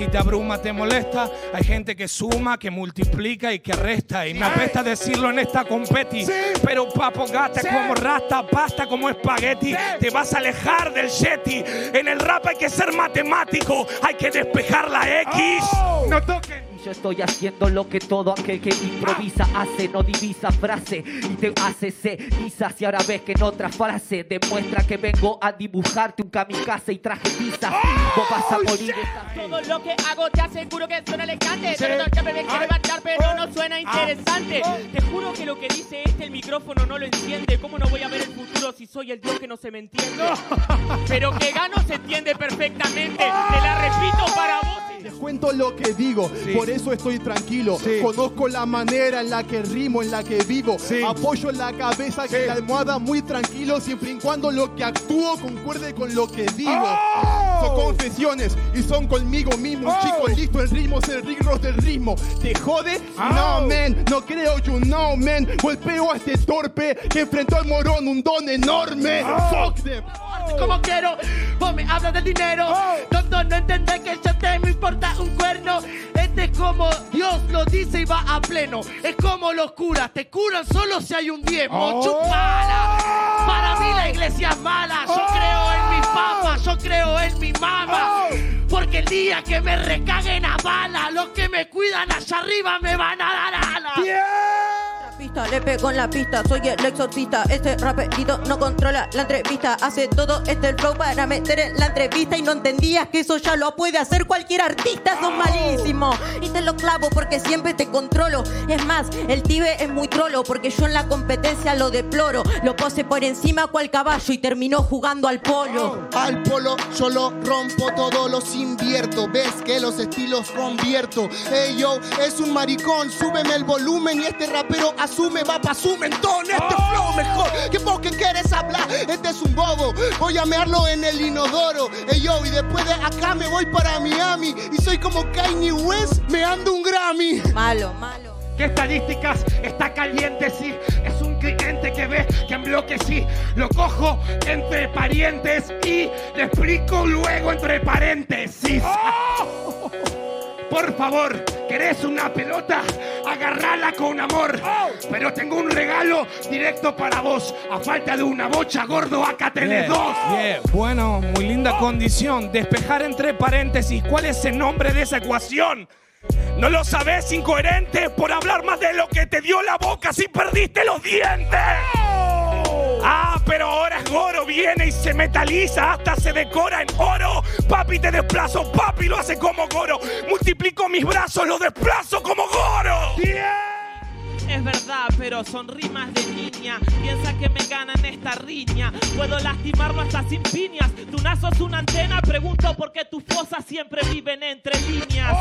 Si te abruma, te molesta, hay gente que suma, que multiplica y que resta. Y me apesta decirlo en esta competi. Pero papo gata como rasta, pasta como espagueti. Te vas a alejar del yeti. En el rap hay que ser matemático, hay que despejar la X. No toquen. Yo estoy haciendo lo que todo aquel que improvisa hace, no divisa frase y te hace se quizás y ahora ves que en otra frase demuestra que vengo a dibujarte un kamikaze y traje tiza. Vos vas a morir. Todo lo que hago te aseguro que suena elegante. Pero no siempre me marcar, pero no suena interesante. Te juro que lo que dice este el micrófono no lo enciende. ¿Cómo no voy a ver el futuro si soy el dios que no se me entiende? Pero que gano se entiende perfectamente. Te la repito para vos. Les cuento lo que digo, por eso estoy tranquilo. Conozco la manera en la que rimo, en la que vivo. Apoyo la cabeza que la almohada muy tranquilo, siempre y cuando lo que actúo concuerde con lo que digo. Son confesiones y son conmigo mismo. Un chico listo, el ritmo es el ritmo del ritmo. ¿Te jode? No, man, no creo, you know, man. Golpeo a este torpe que enfrentó al morón un don enorme. Fuck them. como quiero. Vos me hablas del dinero. Tonto, no entendés que yo te me importa un cuerno. Este es como Dios lo dice y va a pleno. Es como los curas, te curan solo si hay un diezmo. Chupala. Para mí la iglesia es mala. Yo creo en mi papa, yo creo en mi mamá. Porque el día que me recaguen a bala, los que me cuidan allá arriba me van a dar alas. Le pego en la pista, soy el exorcista. Este raperito no controla la entrevista. Hace todo este flow para meter en la entrevista. Y no entendías que eso ya lo puede hacer cualquier artista. Son malísimo. Y te lo clavo porque siempre te controlo. Es más, el tibe es muy trolo porque yo en la competencia lo deploro. Lo pose por encima cual caballo y terminó jugando al polo. Al polo yo lo rompo, todo los invierto. Ves que los estilos convierto. Ey yo, es un maricón, súbeme el volumen y este rapero asume, va pa' su mentón. Este flow mejor que vos que quieres hablar. Este es un bobo, voy a mearlo en el inodoro. Ey yo, y después de acá me voy para Miami. Y soy como Kanye West, me ando un Grammy. Malo, malo. ¿Qué estadísticas? Está caliente, sí. Es un cliente que ve que en bloque sí. Lo cojo entre parientes y le explico luego entre paréntesis. <laughs> Por favor, ¿querés una pelota? Agarrala con amor. Pero tengo un regalo directo para vos. A falta de una bocha, gordo, acá tenés Yeah, dos. yeah. Bueno, muy linda condición. Despejar entre paréntesis. ¿Cuál es el nombre de esa ecuación? ¿No lo sabes, incoherente? Por hablar más de lo que te dio la boca si perdiste los dientes. Pero ahora es Goro, viene y se metaliza, hasta se decora en oro. Papi, te desplazo, papi lo hace como Goro. Multiplico mis brazos, lo desplazo como Goro. Es verdad, pero son rimas de niña. Piensa que me ganan esta riña. Puedo lastimarlo hasta sin piñas. Tu nazo es una antena. Pregunto por qué tus fosas siempre viven entre líneas.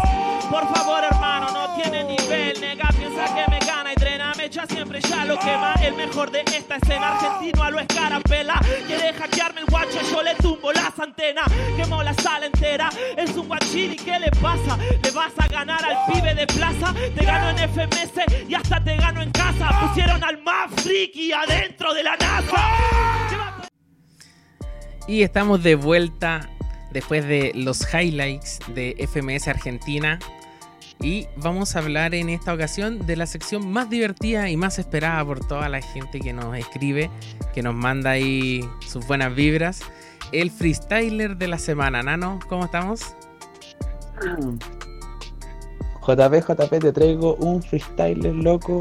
Por favor, hermano, no tiene nivel. Nega, piensa que me gana y drena. Me echa siempre ya lo que va. El mejor de esta escena. Argentino a lo escarapela. Quiere hackearme el guacho, yo le tumbo las antenas. Quemo la sala entera. Es un guachín y ¿qué le pasa? ¿Le vas a ganar al pibe de plaza? Te gano en FMS y hasta te gano en casa. Pusieron al más friki adentro de la NASA. Y estamos de vuelta después de los highlights de FMS Argentina. Y vamos a hablar en esta ocasión de la sección más divertida y más esperada por toda la gente que nos escribe, que nos manda ahí sus buenas vibras. El freestyler de la semana, Nano, ¿cómo estamos? JP, JP, te traigo un freestyler loco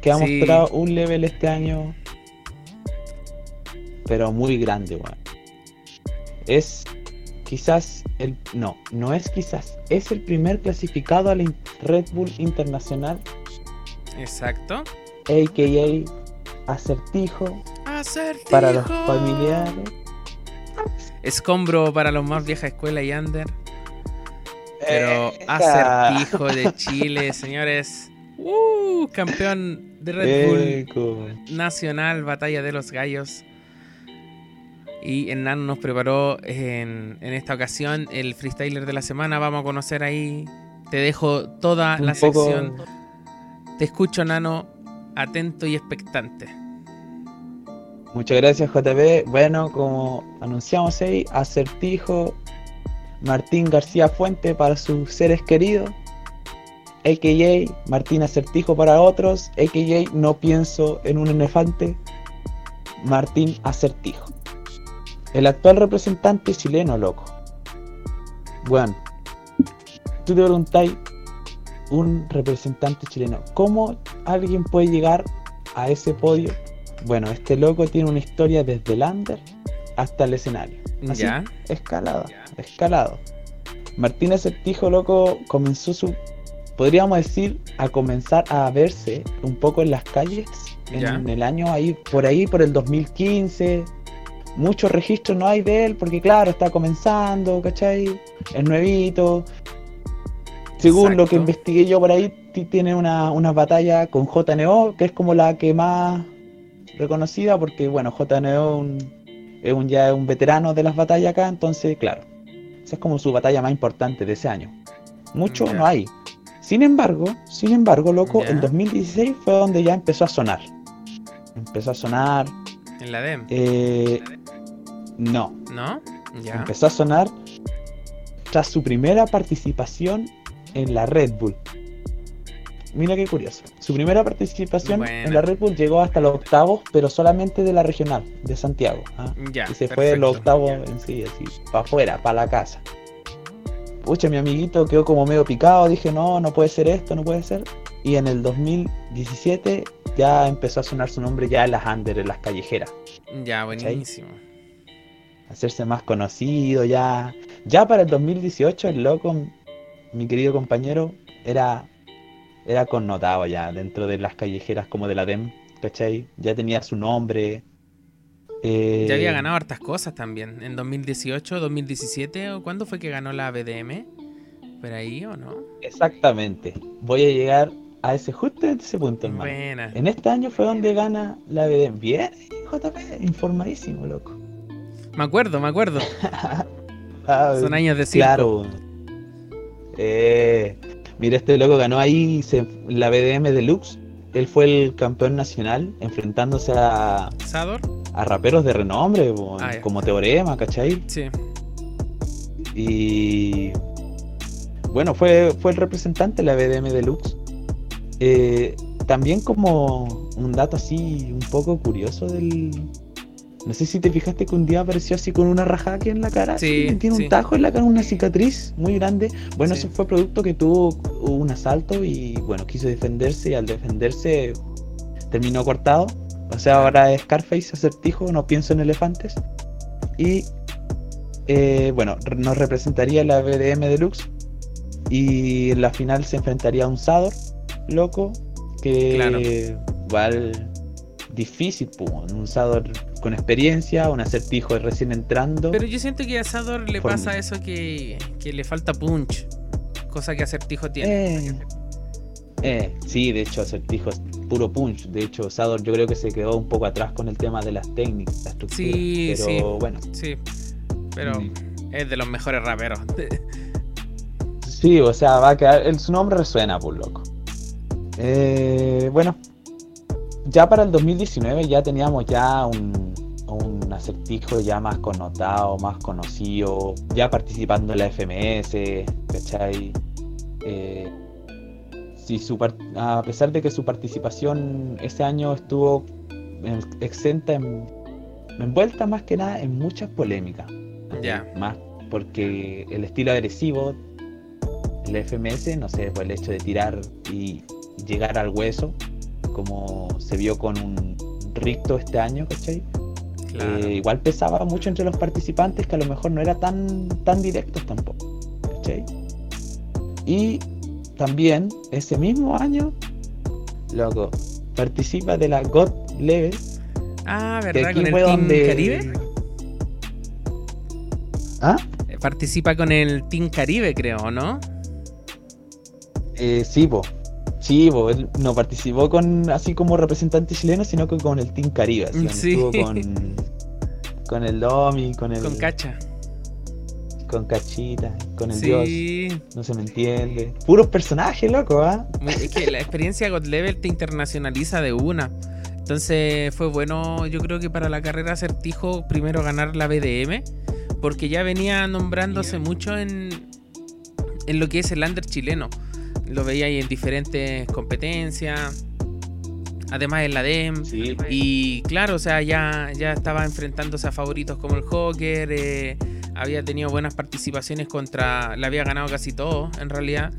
que ha Sí. mostrado un level este año, pero muy grande, weón. Es quizás el. No, no es quizás. Es el primer clasificado a la Red Bull Internacional, Exacto. a.k.a. Acertijo, Acertijo. para los familiares. Escombro para los más vieja escuela y under. Pero Esa. acertijo de Chile, <laughs> señores. Uh, campeón de Red Bull. Nacional, Batalla de los Gallos. Y Hernán nos preparó en, en esta ocasión el freestyler de la semana. Vamos a conocer ahí. Te dejo toda Un la poco- sección. Te escucho, Nano, atento y expectante. Muchas gracias JP. Bueno, como anunciamos ahí, acertijo Martín García Fuente para sus seres queridos. AKA Martín Acertijo para otros. AKA No pienso en un elefante. Martín Acertijo. El actual representante chileno, loco. Bueno, tú te preguntáis, un representante chileno, ¿cómo alguien puede llegar a ese podio? Bueno, este loco tiene una historia desde el under hasta el escenario. Así, Ya. escalado, escalado. Martín Acertijo, loco, comenzó su, podríamos decir, a comenzar a verse un poco en las calles en Ya. el año ahí, por ahí, por el 2015. Muchos registros no hay de él porque, claro, está comenzando, ¿cachai? Es nuevito. Según lo que investigué yo por ahí, ti- tiene una, una batalla con JNO, que es como la que más reconocida, porque, bueno, JNO un- es un, ya un veterano de las batallas acá, entonces, claro, esa es como su batalla más importante de ese año. Mucho no hay. Sin embargo, sin embargo, loco, Ya. el 2016 fue donde ya empezó a sonar. Empezó a sonar. En la DEM. eh, no, ¿No? Ya. empezó a sonar tras su primera participación en la Red Bull. Mira qué curioso. Su primera participación en la Red Bull llegó hasta los octavos, pero solamente de la regional, de Santiago. ¿ah? Ya, y se fue de los octavos en sí, así, para afuera, para la casa. Pucha, mi amiguito quedó como medio picado, dije, no, no puede ser esto, no puede ser. Y en el 2017 ya empezó a sonar su nombre ya en las under, en las callejeras. Ya, buenísimo. hacerse más conocido ya. Ya para el 2018 el loco, mi querido compañero, era, era connotado ya dentro de las callejeras como de la DEM, ¿cachai? Ya tenía su nombre. eh, Ya había ganado hartas cosas también. En 2018, 2017, ¿o cuándo fue que ganó la BDM? ¿Por ahí o no? Exactamente. Voy a llegar a ese justo en ese punto, hermano. Buena. En este año fue donde gana la BDM. Bien, JP, informadísimo, loco. Me acuerdo, me acuerdo. <laughs> Ah, Son años de circo. Claro. Eh, mira, este loco ganó ahí se- la BDM Deluxe. Él fue el campeón nacional enfrentándose a, ¿Sador? a raperos de renombre, Ah, como Teorema, ¿cachai? Sí. Y bueno, fue, fue el representante de la BDM Deluxe. Eh, también como un dato así un poco curioso del... No sé si te fijaste que un día apareció así con una raja aquí en la cara. Sí, tiene sí. un tajo en la cara, una cicatriz muy grande. Bueno, eso fue producto que tuvo un asalto y bueno, quiso defenderse y al defenderse terminó cortado. O sea, ahora es Scarface, acertijo, no pienso en elefantes. Y eh, bueno, nos representaría la BDM Deluxe. Y en la final se enfrentaría a un Sador. loco, que Claro. igual difícil, pues, un Sador con experiencia, un acertijo recién entrando. Pero yo siento que a Sador le Forma. pasa eso que, que le falta punch. Cosa que Acertijo tiene. Eh, eh, sí, de hecho, acertijo es puro punch. De hecho, Sador yo creo que se quedó un poco atrás con el tema de las técnicas, la estructura. Sí, pero sí. bueno. Sí. Pero Mm. es de los mejores raperos. Sí, o sea, va a quedar. el- su nombre resuena, por loco. Eh, bueno, ya para el 2019 ya teníamos ya un, un acertijo ya más connotado, más conocido, ya participando en la FMS, ¿cachai? Eh, sí, su a pesar de que su participación ese año estuvo en- exenta en, envuelta más que nada en muchas polémicas. Ya. Más porque el estilo agresivo, el FMS, no sé, por el hecho de tirar y llegar al hueso, como se vio con un Ricto este año, ¿cachai? Claro. Eh, igual pesaba mucho entre los participantes que a lo mejor no era tan, tan directos tampoco, ¿cachai? Y también ese mismo año, loco, participa de la God Level. Ah, que ¿verdad? aquí Con el Team Caribe. ¿Ah? Eh, Participa con el Team Caribe, creo, ¿no? Eh, sí, po. Sí, él no participó con así como representante chileno, sino que con el Team Caribe, así, Sí. estuvo con, <laughs> con el Domi, con el Con Cacha. con Cachita, con el Sí. Dios, no se me entiende. Puros personajes, loco, ¿ah? Es que la experiencia God Level te internacionaliza de una. Entonces fue bueno, yo creo que para la carrera acertijo, primero ganar la BDM, porque ya venía nombrándose mucho en, en lo que es el under chileno. Lo veía ahí en diferentes competencias, además en la DEM. Y claro, o sea, ya, ya estaba enfrentándose a favoritos como el Joker, eh, había tenido buenas participaciones contra, le había ganado casi todo, en realidad.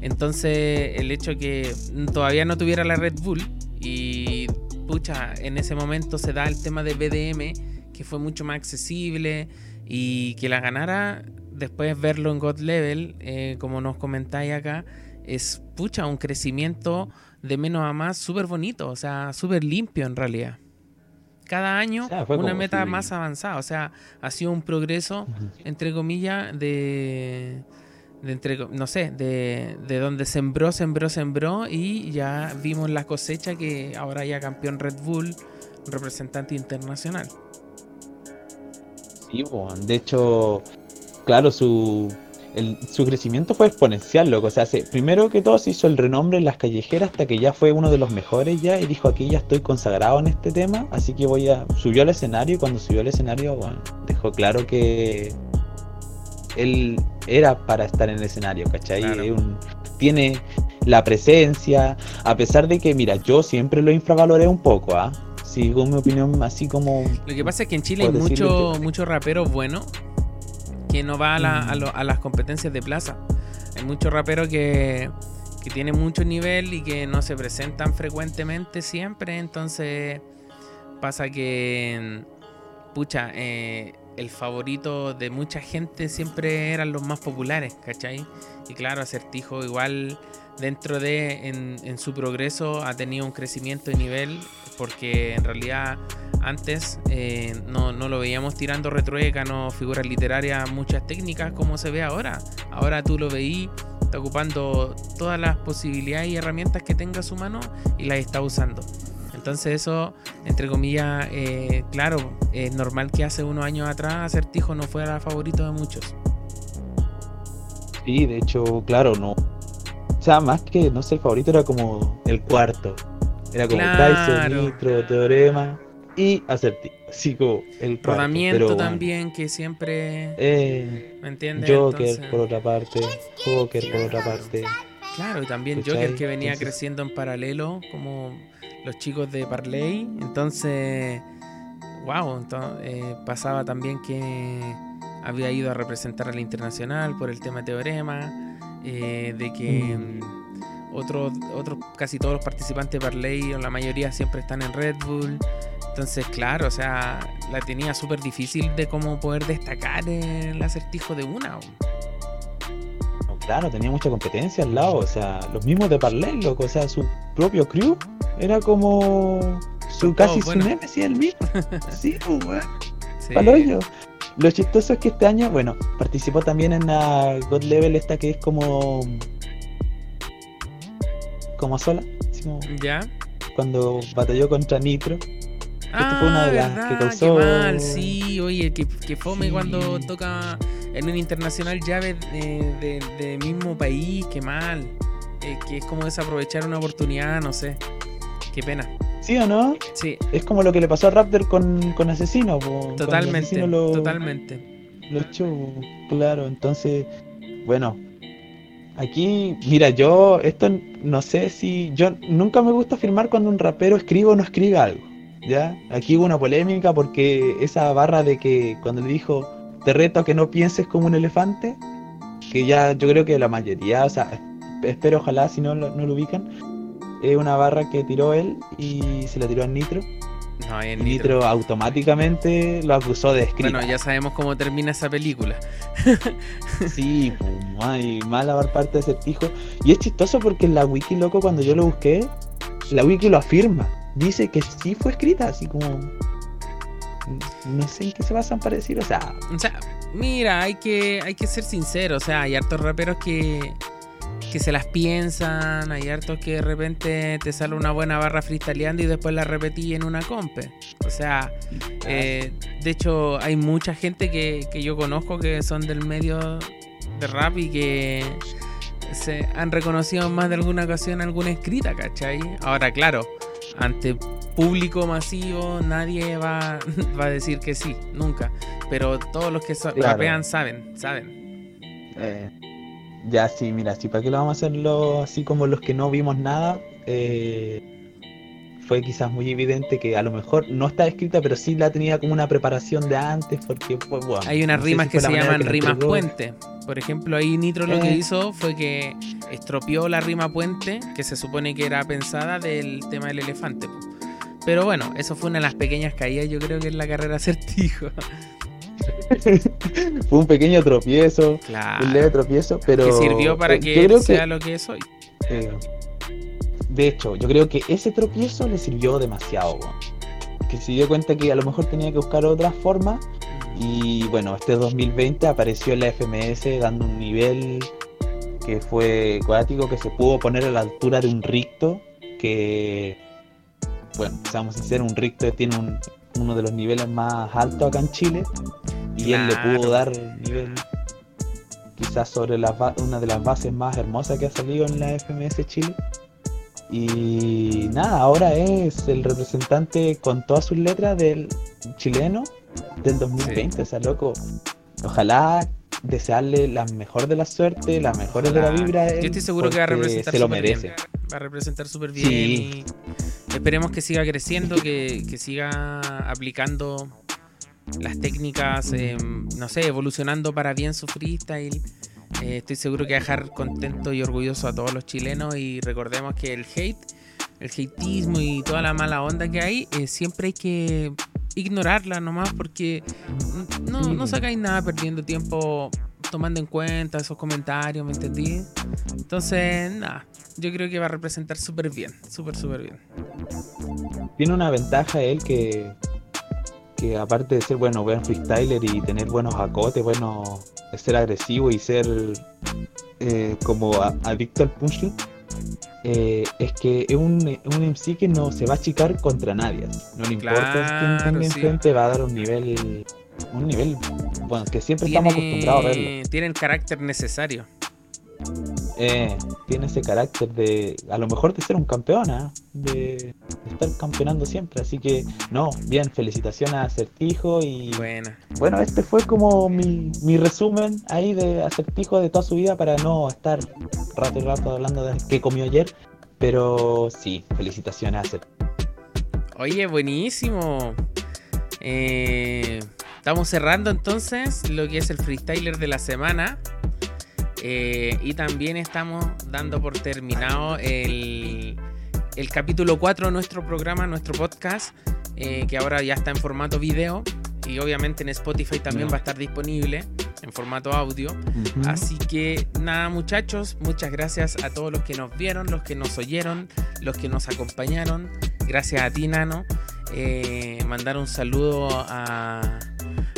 Entonces, el hecho que todavía no tuviera la Red Bull y pucha, en ese momento se da el tema de BDM, que fue mucho más accesible y que la ganara, después verlo en God Level, eh, como nos comentáis acá, es pucha, un crecimiento de menos a más súper bonito, o sea, súper limpio en realidad. Cada año sea, una meta si- más avanzada, o sea, ha sido un progreso, entre comillas, de, de entre, no sé, de, de donde sembró, sembró, sembró y ya vimos la cosecha que ahora ya campeón Red Bull, representante internacional. Sí, po, de hecho, claro, su, el- su crecimiento fue exponencial, loco. O sea, se- primero que todo se hizo el renombre en las callejeras hasta que ya fue uno de los mejores ya y dijo aquí ya estoy consagrado en este tema, así que voy a... Subió al escenario y cuando subió al escenario, bueno, dejó claro que él era para estar en el escenario, ¿cachai? Claro. Es un- tiene la presencia, a pesar de que, mira, yo siempre lo infravaloré un poco, ¿ah? Sigo mi opinión así como... Lo que pasa es que en Chile hay por decirlo mucho, que- mucho rapero bueno que no va a, la- a lo- a las competencias de plaza. Hay muchos raperos que, que tienen mucho nivel y que no se presentan frecuentemente siempre. Entonces pasa que, pucha, eh, el favorito de mucha gente siempre eran los más populares, ¿cachai? Y claro, Acertijo igual dentro de, en, su progreso ha tenido un crecimiento de nivel porque en realidad antes eh, no, no lo veíamos tirando retruécanos, figuras literarias, muchas técnicas como se ve ahora. Ahora tú lo veí, está ocupando todas las posibilidades y herramientas que tenga su mano y las está usando. Entonces eso, entre comillas, eh, claro, es normal que hace unos años atrás Acertijo no fuera favorito de muchos. Sí, de hecho, claro, no. O sea, más que no ser favorito, era como el cuarto. Era como Claro. Kaiser, Nitro, Teorema y Acertijo. Así como el cuarto. Rodamiento pero, bueno, también, que siempre... eh, ¿Me entiendes? Joker Entonces- por otra parte. Joker por otra parte. Claro, y también ¿Cachai? Joker que venía Entonces- creciendo en paralelo, como los chicos de Parley. Entonces, wow, entonces, pasaba también que había ido a representar al internacional por el tema teorema, eh, de que mm, otros, otros, casi todos los participantes de Parley, o la mayoría siempre están en Red Bull. Entonces, claro, o sea, la tenía súper difícil de cómo poder destacar el acertijo de una. claro, tenía mucha competencia al lado. O sea, los mismos de Parley, loco. O sea, su propio crew era como su casi su nemesis el mismo. <laughs> sí, pues, weón. Sí. Lo chistoso es que este año, bueno, participó también en la God Level esta que es como. como sola. así como ¿Ya? Cuando batalló contra Nitro. Esta fue una Ah, de las que causó. qué mal, sí, oye, que, que fome cuando toca en un internacional llave de, de- de mismo país, qué mal. Eh, que es como desaprovechar una oportunidad, no sé. Qué pena. ¿Sí o no? Sí. Es como lo que le pasó a Raptor con, con Asesino. po. Totalmente, Asesino lo- totalmente. Lo echó, claro. Entonces, bueno. Aquí, mira, yo esto no sé si. Yo nunca me gusta afirmar cuando un rapero escribe o no escribe algo. ¿Ya? Aquí hubo una polémica porque esa barra de que cuando le dijo te reto a que no pienses como un elefante, que ya yo creo que la mayoría, o sea, espero ojalá si no no lo ubican, es una barra que tiró él y se la tiró a Nitro. No, en Y Nitro automáticamente lo acusó de escrita. Bueno, ya sabemos cómo termina esa película. <laughs> Sí, pues, ay, mala parte de acertijo. Y es chistoso porque en la wiki, loco, cuando yo lo busqué, la wiki lo afirma. Dice que sí fue escrita, así como. No sé en qué se basan para decir, o sea. O sea, mira, hay que, hay que ser sincero. O sea, hay hartos raperos que, que se las piensan. Hay hartos que de repente te sale una buena barra freestyleando y después la repetí en una compe. O sea, eh, de hecho, hay mucha gente que, que yo conozco que son del medio de rap y que se han reconocido en más de alguna ocasión alguna escrita, ¿cachai? Ahora, claro, ante público masivo nadie va, <laughs> va a decir que sí, nunca. Pero todos los que so- Claro. rapean saben, saben. eh, ya, sí, mira, si para qué lo vamos a hacerlo así como los que no vimos nada, eh, fue quizás muy evidente que a lo mejor no está escrita, pero sí la tenía como una preparación de antes, porque pues, bueno, Hay unas no rimas si que se llaman que rimas entregó. puente. Por ejemplo, ahí Nitro lo que Eh. hizo fue que estropeó la rima puente, que se supone que era pensada del tema del elefante. Pero bueno, eso fue una de las pequeñas caídas, yo creo que en la carrera <laughs> acertijo. <laughs> Fue un pequeño tropiezo, Claro. un leve tropiezo, pero que sirvió para que creo sea que, lo que es hoy. eh, de hecho, yo creo que ese tropiezo le sirvió demasiado, que se dio cuenta que a lo mejor tenía que buscar otra forma y bueno, este 2020 apareció en la FMS dando un nivel que fue cuático, que se pudo poner a la altura de un ricto, que bueno, seamos sinceros, un ricto tiene un- uno de los niveles más altos acá en Chile y él le pudo dar nivel quizás sobre la una de las bases más hermosas que ha salido en la FMS Chile. Y nada, ahora es el representante con todas sus letras del chileno del 2020. O sea, loco, ojalá desearle la mejor de la suerte, las mejores de la vibra. Yo estoy seguro que va a representar Se lo merece. bien. Va a representar súper bien Sí. y esperemos que siga creciendo, que, que siga aplicando las técnicas, eh, no sé, evolucionando para bien su freestyle. Eh, estoy seguro que va a dejar contento y orgulloso a todos los chilenos y recordemos que el hate, el hateismo y toda la mala onda que hay, eh, siempre hay que ignorarla nomás porque no, no sacáis nada perdiendo tiempo tomando en cuenta esos comentarios, ¿me entendí? Entonces, nada, yo creo que va a representar súper bien, súper, súper bien. Tiene una ventaja él que, que aparte de ser bueno, buen freestyler y tener buenos acotes, bueno, ser agresivo y ser eh, como a- adicto al punchline, eh, es que es un, un MC que no se va a achicar contra nadie. No le importa quién Claro, tenga sí. enfrente, va a dar un nivel, un nivel, bueno, que siempre estamos acostumbrados a verlo. Tiene el carácter necesario. Eh, tiene ese carácter de, a lo mejor de ser un campeón, ¿ah? de, de estar campeonando siempre. Así que, no, bien, felicitaciones a Acertijo y Buena. bueno, este fue como mi, mi resumen ahí de Acertijo de toda su vida para no estar rato y rato hablando de qué comió ayer. Pero sí, felicitaciones a Acertijo. Oye, buenísimo. Eh, estamos cerrando entonces lo que es el freestyler de la semana. Eh, y también estamos dando por terminado el, el capítulo 4 de nuestro programa, nuestro podcast, eh, que ahora ya está en formato video y obviamente en Spotify también va a estar disponible. en formato audio. Así que nada muchachos, muchas gracias a todos los que nos vieron, los que nos oyeron, los que nos acompañaron. Gracias a ti, Nano. Eh, mandar un saludo a,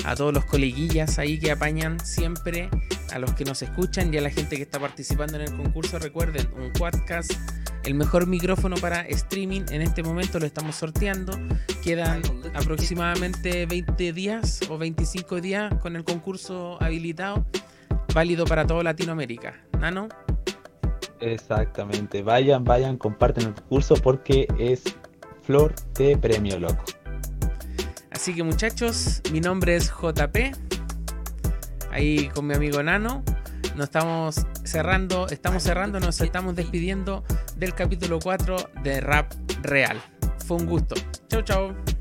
a todos los coleguillas ahí que apañan siempre, a los que nos escuchan y a la gente que está participando en el concurso. Recuerden, un podcast, el mejor micrófono para streaming. En este momento lo estamos sorteando. Quedan aproximadamente 20 días o 25 días con el concurso habilitado, válido para toda Latinoamérica. Nano. Exactamente. Vayan, vayan, comparten el concurso porque es flor de premio, loco. Así que muchachos, mi nombre es JP. Ahí con mi amigo Nano. Nos estamos cerrando, estamos cerrando, nos estamos despidiendo del capítulo 4 de Rap Real. Fue un gusto. Chau, chau.